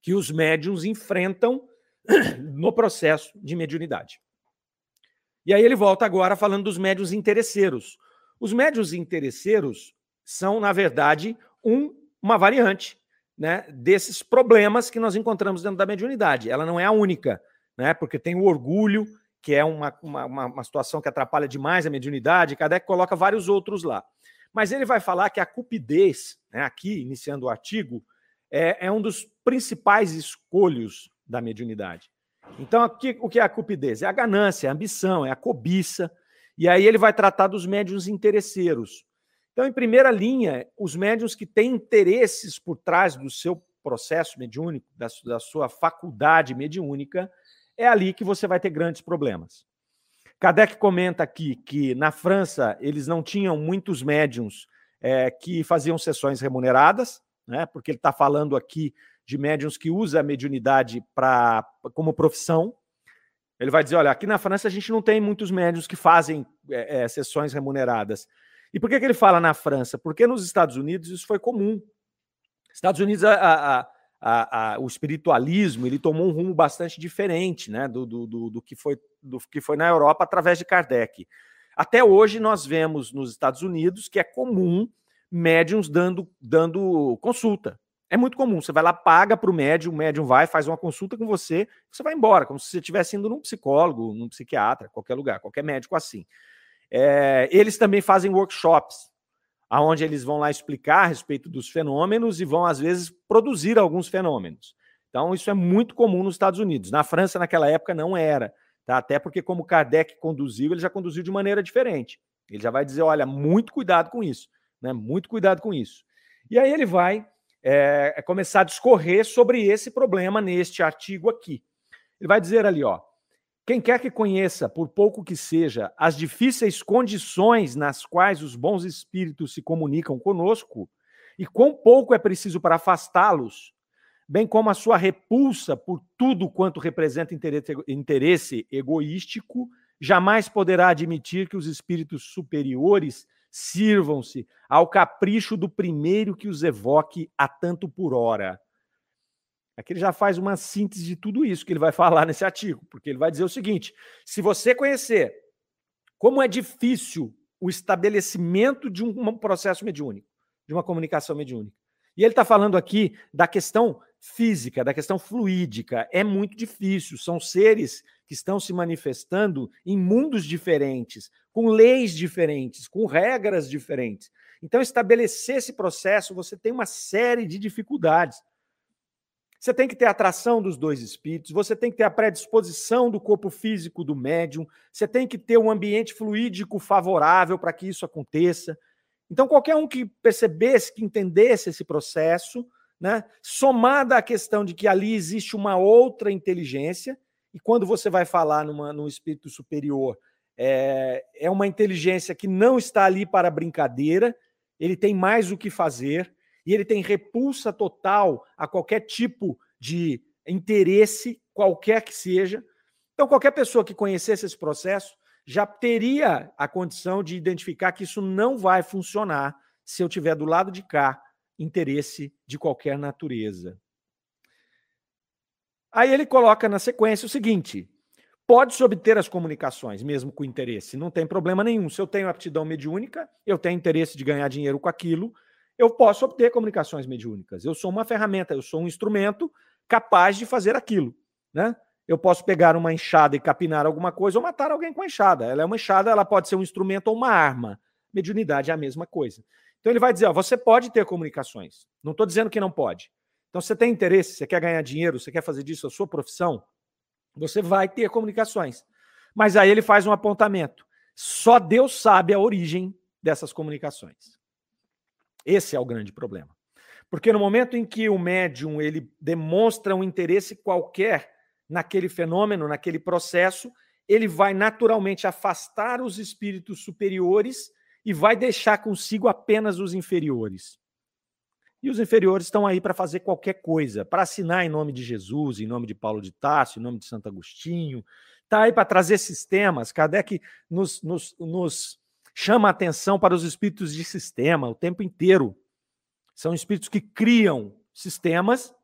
Speaker 2: que os médiuns enfrentam no processo de mediunidade. E aí ele volta agora falando dos médios interesseiros. Os médios interesseiros são, na verdade, um, uma variante né, desses problemas que nós encontramos dentro da mediunidade. Ela não é a única, né, porque tem o orgulho, que é uma, uma, uma situação que atrapalha demais a mediunidade, Kardec coloca vários outros lá. Mas ele vai falar que a cupidez, né, aqui, iniciando o artigo, é, é um dos principais escolhos da mediunidade. Então, aqui, o que é a cupidez? É a ganância, é a ambição, é a cobiça. E aí ele vai tratar dos médiuns interesseiros. Então, em primeira linha, os médiuns que têm interesses por trás do seu processo mediúnico, da, da sua faculdade mediúnica, é ali que você vai ter grandes problemas. Kardec comenta aqui que na França eles não tinham muitos médiums é, que faziam sessões remuneradas, né? porque ele está falando aqui de médiums que usa a mediunidade pra, como profissão. Ele vai dizer: olha, aqui na França a gente não tem muitos médiums que fazem é, é, sessões remuneradas. E por que, que ele fala na França? Porque nos Estados Unidos isso foi comum. Estados Unidos, a, a, a, o espiritualismo ele tomou um rumo bastante diferente né, do, do, do, do, que foi, do que foi na Europa através de Kardec. Até hoje nós vemos nos Estados Unidos que é comum médiums dando, dando consulta. É muito comum. Você vai lá, paga para o médium, o médium vai, faz uma consulta com você, você vai embora, como se você estivesse indo num psicólogo, num psiquiatra, qualquer lugar, qualquer médico assim. É, eles também fazem workshops, aonde eles vão lá explicar a respeito dos fenômenos e vão, às vezes, produzir alguns fenômenos. Então, isso é muito comum nos Estados Unidos. Na França, naquela época, não era. Tá? Até porque, como Kardec conduziu, ele já conduziu de maneira diferente. Ele já vai dizer: olha, muito cuidado com isso. Né? Muito cuidado com isso. E aí ele vai é, é começar a discorrer sobre esse problema neste artigo aqui. Ele vai dizer ali, ó, quem quer que conheça, por pouco que seja, as difíceis condições nas quais os bons espíritos se comunicam conosco, e quão pouco é preciso para afastá-los, bem como a sua repulsa por tudo quanto representa interesse egoístico, jamais poderá admitir que os espíritos superiores sirvam-se ao capricho do primeiro que os evoque a tanto por hora. Aqui ele já faz uma síntese de tudo isso que ele vai falar nesse artigo, porque ele vai dizer o seguinte: se você conhecer como é difícil o estabelecimento de um processo mediúnico, de uma comunicação mediúnica, e ele está falando aqui da questão física, da questão fluídica, é muito difícil. São seres que estão se manifestando em mundos diferentes, com leis diferentes, com regras diferentes. Então, estabelecer esse processo, você tem uma série de dificuldades. Você tem que ter a atração dos dois espíritos, você tem que ter a predisposição do corpo físico do médium, você tem que ter um ambiente fluídico favorável para que isso aconteça. Então, qualquer um que percebesse, que entendesse esse processo, né? somada à questão de que ali existe uma outra inteligência, e quando você vai falar numa, num espírito superior, é, é uma inteligência que não está ali para brincadeira, ele tem mais o que fazer, e ele tem repulsa total a qualquer tipo de interesse, qualquer que seja. Então, qualquer pessoa que conhecesse esse processo já teria a condição de identificar que isso não vai funcionar se eu tiver do lado de cá interesse de qualquer natureza. Aí ele coloca na sequência o seguinte: pode-se obter as comunicações, mesmo com interesse, não tem problema nenhum. Se eu tenho aptidão mediúnica, eu tenho interesse de ganhar dinheiro com aquilo, eu posso obter comunicações mediúnicas. Eu sou uma ferramenta, eu sou um instrumento capaz de fazer aquilo. Né? Eu posso pegar uma enxada e capinar alguma coisa ou matar alguém com a enxada. Ela é uma enxada, ela pode ser um instrumento ou uma arma. Mediunidade é a mesma coisa. Então ele vai dizer: ó, você pode ter comunicações. Não estou dizendo que não pode. Então, você tem interesse, você quer ganhar dinheiro, você quer fazer disso a sua profissão, você vai ter comunicações. Mas aí ele faz um apontamento. Só Deus sabe a origem dessas comunicações. Esse é o grande problema. Porque no momento em que o médium ele demonstra um interesse qualquer naquele fenômeno, naquele processo, ele vai naturalmente afastar os espíritos superiores e vai deixar consigo apenas os inferiores. E os inferiores estão aí para fazer qualquer coisa, para assinar em nome de Jesus, em nome de Paulo de Tarso, em nome de Santo Agostinho. Está aí para trazer sistemas. Kardec nos, nos, nos chama atenção para os espíritos de sistema o tempo inteiro. São espíritos que criam sistemas,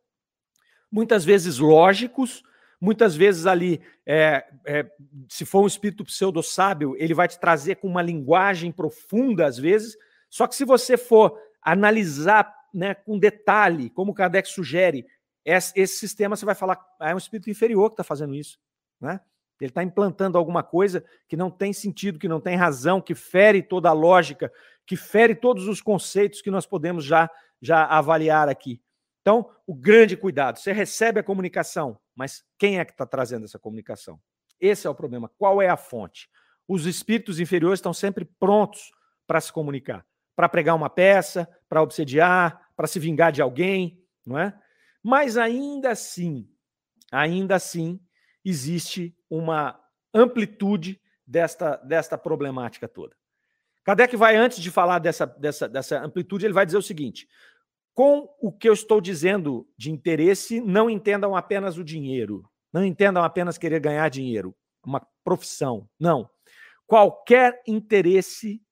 Speaker 2: muitas vezes lógicos, Muitas vezes ali, é, é, se for um espírito pseudo-sábio, ele vai te trazer com uma linguagem profunda, às vezes. Só que se você for analisar né, com detalhe, como o Kardec sugere, esse, esse sistema você vai falar, ah, é um espírito inferior que está fazendo isso. Né? Ele está implantando alguma coisa que não tem sentido, que não tem razão, que fere toda a lógica, que fere todos os conceitos que nós podemos já, já avaliar aqui. Então, o grande cuidado, você recebe a comunicação, mas quem é que está trazendo essa comunicação? Esse é o problema. Qual é a fonte? Os espíritos inferiores estão sempre prontos para se comunicar, para pregar uma peça, para obsediar, para se vingar de alguém, não é? Mas ainda assim, ainda assim, existe uma amplitude desta, desta problemática toda. Kardec vai, antes de falar dessa, dessa, dessa amplitude, ele vai dizer o seguinte: com o que eu estou dizendo de interesse, não entendam apenas o dinheiro, não entendam apenas querer ganhar dinheiro, uma profissão. Não. Qualquer interesse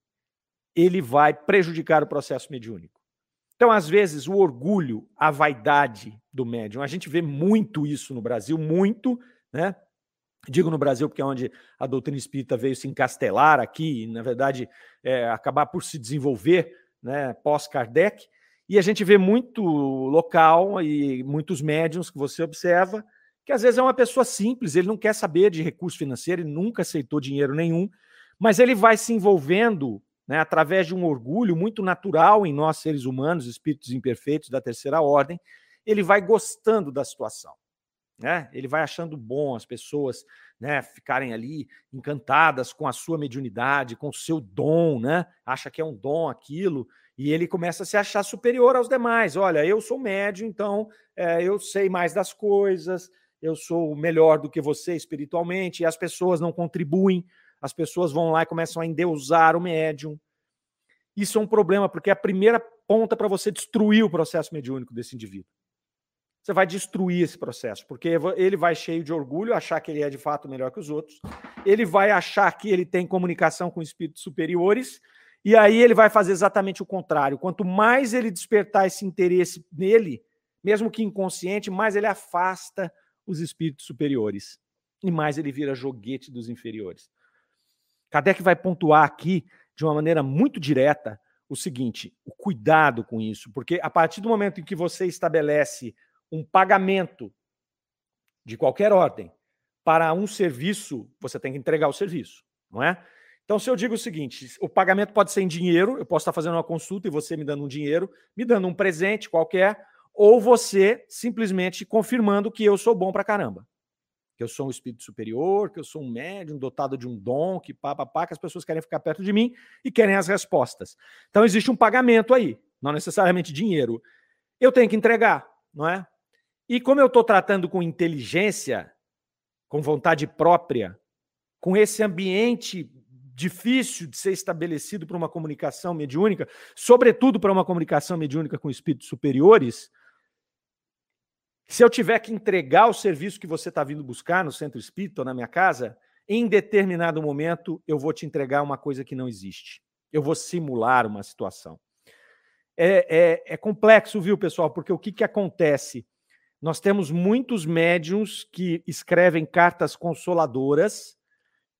Speaker 2: ele vai prejudicar o processo mediúnico. Então, às vezes, o orgulho, a vaidade do médium, a gente vê muito isso no Brasil, muito, né? Digo no Brasil porque é onde a doutrina espírita veio se encastelar aqui, e, na verdade, é, acabar por se desenvolver né, pós-Kardec. E a gente vê muito local e muitos médiums que você observa, que às vezes é uma pessoa simples, ele não quer saber de recurso financeiro, ele nunca aceitou dinheiro nenhum, mas ele vai se envolvendo né, através de um orgulho muito natural em nós, seres humanos, espíritos imperfeitos da terceira ordem, ele vai gostando da situação. Né? Ele vai achando bom as pessoas né, ficarem ali encantadas com a sua mediunidade, com o seu dom, né? acha que é um dom aquilo, e ele começa a se achar superior aos demais. Olha, eu sou médio, então é, eu sei mais das coisas, eu sou melhor do que você espiritualmente, e as pessoas não contribuem, as pessoas vão lá e começam a endeusar o médium. Isso é um problema, porque é a primeira ponta para você destruir o processo mediúnico desse indivíduo. Você vai destruir esse processo, porque ele vai cheio de orgulho, achar que ele é de fato melhor que os outros, ele vai achar que ele tem comunicação com espíritos superiores, e aí ele vai fazer exatamente o contrário. Quanto mais ele despertar esse interesse nele, mesmo que inconsciente, mais ele afasta os espíritos superiores e mais ele vira joguete dos inferiores. Kardec vai pontuar aqui de uma maneira muito direta o seguinte: o cuidado com isso, porque a partir do momento em que você estabelece um pagamento de qualquer ordem para um serviço, você tem que entregar o serviço, não é? Então, se eu digo o seguinte: o pagamento pode ser em dinheiro, eu posso estar fazendo uma consulta e você me dando um dinheiro, me dando um presente qualquer, ou você simplesmente confirmando que eu sou bom pra caramba. Que eu sou um espírito superior, que eu sou um médium dotado de um dom, que pá, pá, pá, que as pessoas querem ficar perto de mim e querem as respostas. Então, existe um pagamento aí, não necessariamente dinheiro. eu tenho que entregar, não é? E como eu estou tratando com inteligência, com vontade própria, com esse ambiente difícil de ser estabelecido para uma comunicação mediúnica, sobretudo para uma comunicação mediúnica com espíritos superiores, se eu tiver que entregar o serviço que você está vindo buscar no centro espírita ou na minha casa, em determinado momento eu vou te entregar uma coisa que não existe. Eu vou simular uma situação. É, é, é complexo, viu, pessoal? Porque o que, que acontece? Nós temos muitos médiums que escrevem cartas consoladoras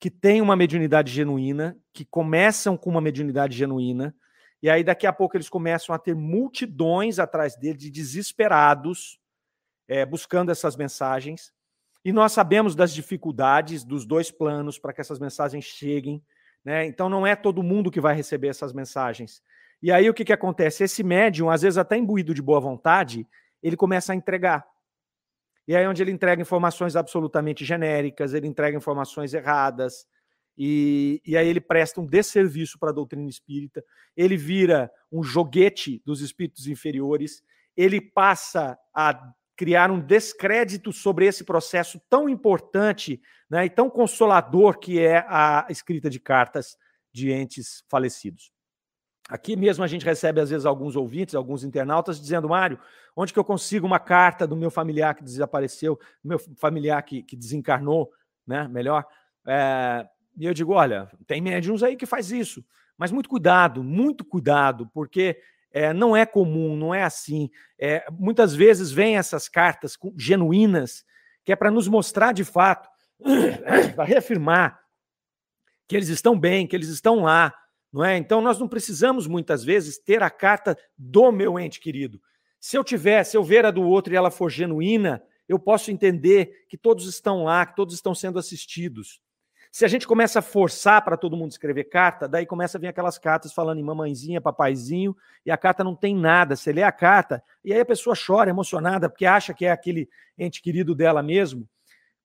Speaker 2: que têm uma mediunidade genuína, que começam com uma mediunidade genuína, e aí daqui a pouco eles começam a ter multidões atrás dele, de desesperados, é, buscando essas mensagens. E nós sabemos das dificuldades dos dois planos para que essas mensagens cheguem. Né? Então não é todo mundo que vai receber essas mensagens. E aí o que, que acontece? Esse médium, às vezes até imbuído de boa vontade, ele começa a entregar. E aí, onde ele entrega informações absolutamente genéricas, ele entrega informações erradas, e, e aí ele presta um desserviço para a doutrina espírita, ele vira um joguete dos espíritos inferiores, ele passa a criar um descrédito sobre esse processo tão importante né, e tão consolador que é a escrita de cartas de entes falecidos. Aqui mesmo a gente recebe, às vezes, alguns ouvintes, alguns internautas, dizendo: Mário, onde que eu consigo uma carta do meu familiar que desapareceu, do meu familiar que, que desencarnou, né? Melhor. É, e eu digo: olha, tem médiums aí que faz isso, mas muito cuidado, muito cuidado, porque é, não é comum, não é assim. É, muitas vezes vêm essas cartas genuínas, que é para nos mostrar de fato, para reafirmar que eles estão bem, que eles estão lá, não é? Então nós não precisamos muitas vezes ter a carta do meu ente querido. Se eu tiver, se eu ver a do outro e ela for genuína, eu posso entender que todos estão lá, que todos estão sendo assistidos. Se a gente começa a forçar para todo mundo escrever carta, daí começa a vir aquelas cartas falando em mamãezinha, papaizinho, e a carta não tem nada. Você lê a carta e aí a pessoa chora emocionada porque acha que é aquele ente querido dela mesmo,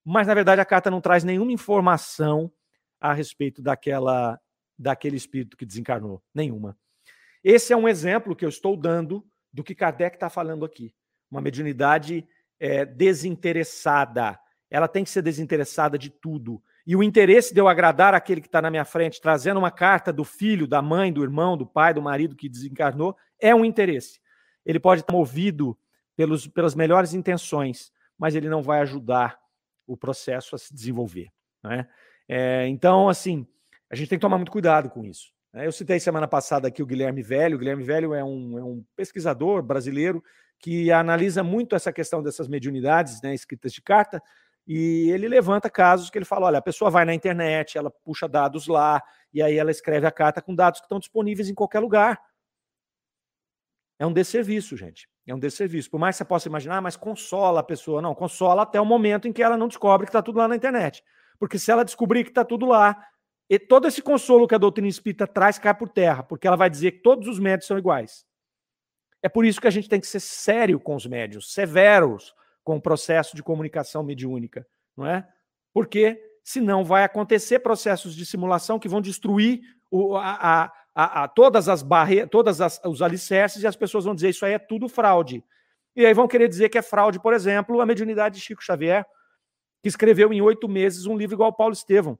Speaker 2: mas na verdade a carta não traz nenhuma informação a respeito daquela daquele espírito que desencarnou? Nenhuma. Esse é um exemplo que eu estou dando do que Kardec está falando aqui. Uma mediunidade é, desinteressada. Ela tem que ser desinteressada de tudo. E o interesse de eu agradar aquele que está na minha frente, trazendo uma carta do filho, da mãe, do irmão, do pai, do marido que desencarnou, é um interesse. Ele pode estar movido pelos, pelas melhores intenções, mas ele não vai ajudar o processo a se desenvolver. É? É, então, assim, a gente tem que tomar muito cuidado com isso. Né? Eu citei semana passada aqui o Guilherme Velho. O Guilherme Velho é um, é um pesquisador brasileiro que analisa muito essa questão dessas mediunidades né, escritas de carta, e ele levanta casos que ele fala: olha, a pessoa vai na internet, ela puxa dados lá, e aí ela escreve a carta com dados que estão disponíveis em qualquer lugar. É um desserviço, gente. É um desserviço. Por mais que você possa imaginar, mas consola a pessoa. Não, consola até o momento em que ela não descobre que está tudo lá na internet. Porque se ela descobrir que está tudo lá, e todo esse consolo que a doutrina espírita traz cai por terra, porque ela vai dizer que todos os médios são iguais. É por isso que a gente tem que ser sério com os médios, severos com o processo de comunicação mediúnica, não é? Porque senão vai acontecer processos de simulação que vão destruir o, a, a, a, todas as barreiras, todos os alicerces e as pessoas vão dizer isso aí é tudo fraude. E aí vão querer dizer que é fraude, por exemplo, a mediunidade de Chico Xavier, que escreveu em oito meses um livro igual ao Paulo Estevão.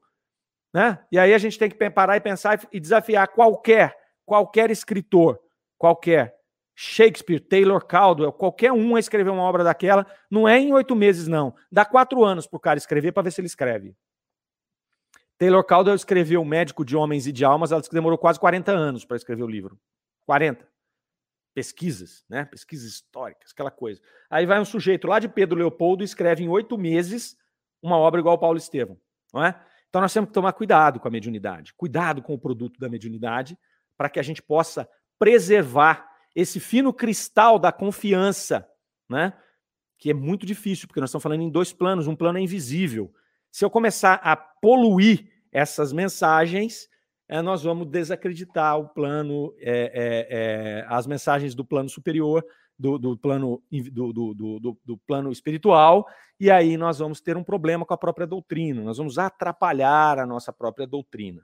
Speaker 2: Né? E aí a gente tem que parar e pensar e desafiar qualquer, qualquer escritor, qualquer, Shakespeare, Taylor Caldwell, qualquer um a escrever uma obra daquela, não é em oito meses, não. Dá quatro anos para o cara escrever para ver se ele escreve. Taylor Caldwell escreveu Médico de Homens e de Almas, ela demorou quase 40 anos para escrever o livro. 40. Pesquisas, né? Pesquisas históricas, aquela coisa. Aí vai um sujeito lá de Pedro Leopoldo e escreve em oito meses uma obra igual ao Paulo Estevam, não é? Então nós temos que tomar cuidado com a mediunidade, cuidado com o produto da mediunidade, para que a gente possa preservar esse fino cristal da confiança, né? Que é muito difícil, porque nós estamos falando em dois planos, um plano é invisível. Se eu começar a poluir essas mensagens, é, nós vamos desacreditar o plano, é, é, as mensagens do plano superior, do, do plano do, do, do, plano espiritual, e aí nós vamos ter um problema com a própria doutrina, nós vamos atrapalhar a nossa própria doutrina.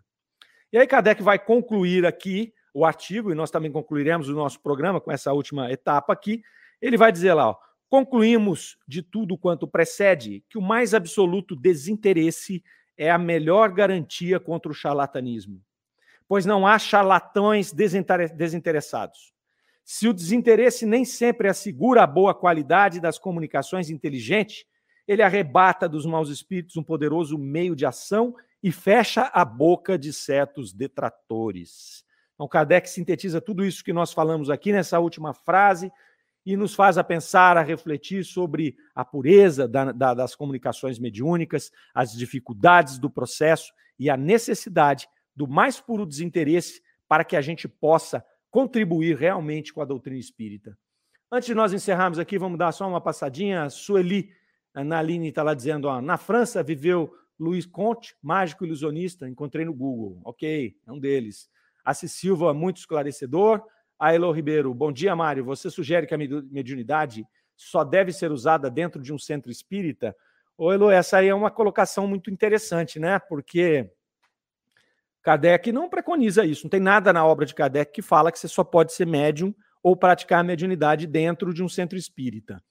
Speaker 2: E aí Kardec vai concluir aqui o artigo, e nós também concluiremos o nosso programa com essa última etapa aqui, Ele vai dizer lá, ó, concluímos de tudo quanto precede que o mais absoluto desinteresse é a melhor garantia contra o charlatanismo, pois não há charlatões desinteressados. Se o desinteresse nem sempre assegura a boa qualidade das comunicações inteligentes, ele arrebata dos maus espíritos um poderoso meio de ação e fecha a boca de certos detratores. Então, Kardec sintetiza tudo isso que nós falamos aqui nessa última frase e nos faz a pensar, a refletir sobre a pureza da, da, das comunicações mediúnicas, as dificuldades do processo e a necessidade do mais puro desinteresse para que a gente possa contribuir realmente com a doutrina espírita. Antes de nós encerrarmos aqui, vamos dar só uma passadinha. A Sueli Naline está lá dizendo: ó, na França viveu Luiz Conte, mágico ilusionista, encontrei no Google. Ok, é um deles. Assis Silva, muito esclarecedor. A Elo Ribeiro, bom dia, Mário. Você sugere que a mediunidade só deve ser usada dentro de um centro espírita? Ô, Elo, essa aí é uma colocação muito interessante, né? Porque Kardec não preconiza isso. Não tem nada na obra de Kardec que fala que você só pode ser médium ou praticar a mediunidade dentro de um centro espírita.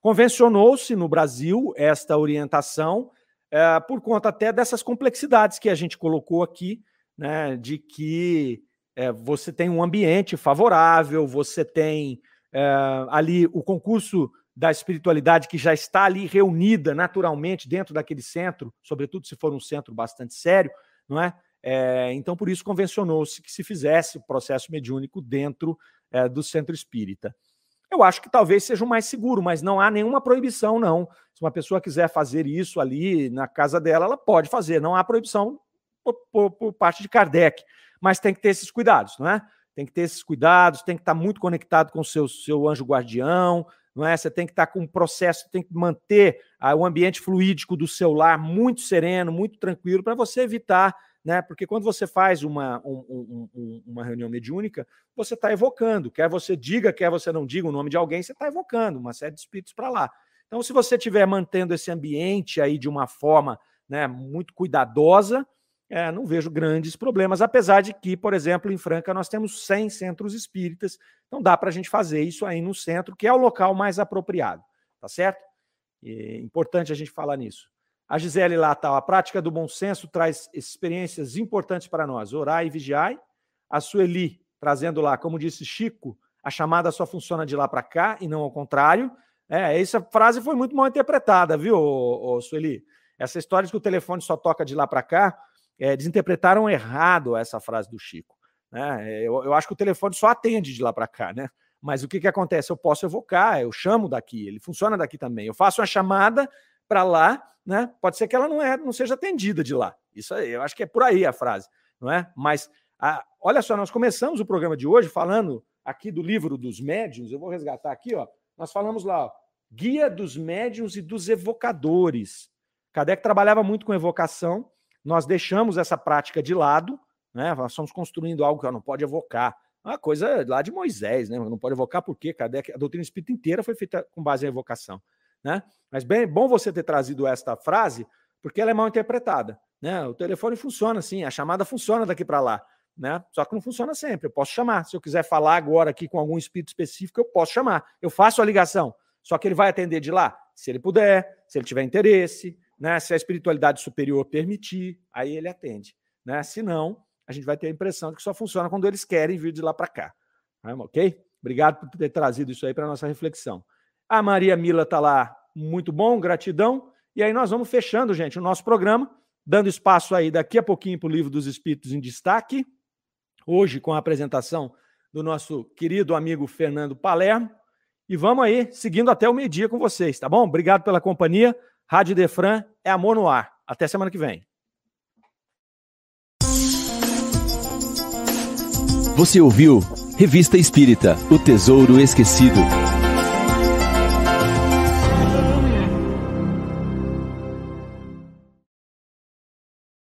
Speaker 2: Convencionou-se no Brasil esta orientação é, por conta até dessas complexidades que a gente colocou aqui, né, de que é, você tem um ambiente favorável, você tem é, ali o concurso da espiritualidade que já está ali reunida naturalmente dentro daquele centro, sobretudo se for um centro bastante sério, não é? É então, por isso, convencionou-se que se fizesse o processo mediúnico dentro é, do centro espírita. Eu acho que talvez seja o mais seguro, mas não há nenhuma proibição, não. Se uma pessoa quiser fazer isso ali na casa dela, ela pode fazer. Não há proibição por, por, por parte de Kardec mas tem que ter esses cuidados, não é? Tem que ter esses cuidados, tem que estar muito conectado com o seu, seu anjo guardião, não é? Você tem que estar com um processo, tem que manter ah, o ambiente fluídico do seu lar muito sereno, muito tranquilo, para você evitar, né? Porque quando você faz uma, um, um, uma reunião mediúnica, você está evocando, quer você diga, quer você não diga o nome de alguém, você está evocando uma série de espíritos para lá. Então, se você estiver mantendo esse ambiente aí de uma forma né, muito cuidadosa, é, não vejo grandes problemas, apesar de que, por exemplo, em Franca nós temos 100 centros espíritas, então dá para a gente fazer isso aí no centro, que é o local mais apropriado, tá certo? é importante a gente falar nisso. A Gisele lá tá, a prática do bom senso traz experiências importantes para nós, orar e vigiar. A Sueli trazendo lá, como disse Chico, a chamada só funciona de lá para cá e não ao contrário. É, essa frase foi muito mal interpretada, viu, ô, ô, Sueli? Essa história de que o telefone só toca de lá para cá, é, desinterpretaram errado essa frase do Chico. Né? Eu, eu acho que o telefone só atende de lá para cá, né? Mas o que, que acontece? Eu posso evocar, eu chamo daqui, ele funciona daqui também. Eu faço uma chamada para lá, né? Pode ser que ela não, é, não seja atendida de lá. Isso aí, eu acho que é por aí a frase, não é? Mas a, olha só, nós começamos o programa de hoje falando aqui do livro dos médiuns. Eu vou resgatar aqui, ó. Nós falamos lá, ó, Guia dos Médiuns e dos Evocadores. Kardec trabalhava muito com evocação nós deixamos essa prática de lado, né? Nós estamos construindo algo que não pode evocar. Uma coisa lá de Moisés, né? Não pode evocar porque cadê a doutrina espírita inteira foi feita com base em evocação, né? Mas bem, bom você ter trazido esta frase, porque ela é mal interpretada, né? O telefone funciona assim, a chamada funciona daqui para lá, né? Só que não funciona sempre. Eu posso chamar. Se eu quiser falar agora aqui com algum espírito específico, eu posso chamar. Eu faço a ligação. Só que ele vai atender de lá, se ele puder, se ele tiver interesse, né? Se a espiritualidade superior permitir, aí ele atende. Né? Se não, a gente vai ter a impressão de que só funciona quando eles querem vir de lá para cá. Né? Ok? Obrigado por ter trazido isso aí para nossa reflexão. A Maria Mila está lá, muito bom, gratidão. E aí nós vamos fechando, gente, o nosso programa, dando espaço aí daqui a pouquinho para o Livro dos Espíritos em Destaque, hoje com a apresentação do nosso querido amigo Fernando Palermo. E vamos aí, seguindo até o meio-dia com vocês, tá bom? Obrigado pela companhia. Rádio Defran é amor no ar. Até semana que vem.
Speaker 1: Você ouviu Revista Espírita O Tesouro Esquecido.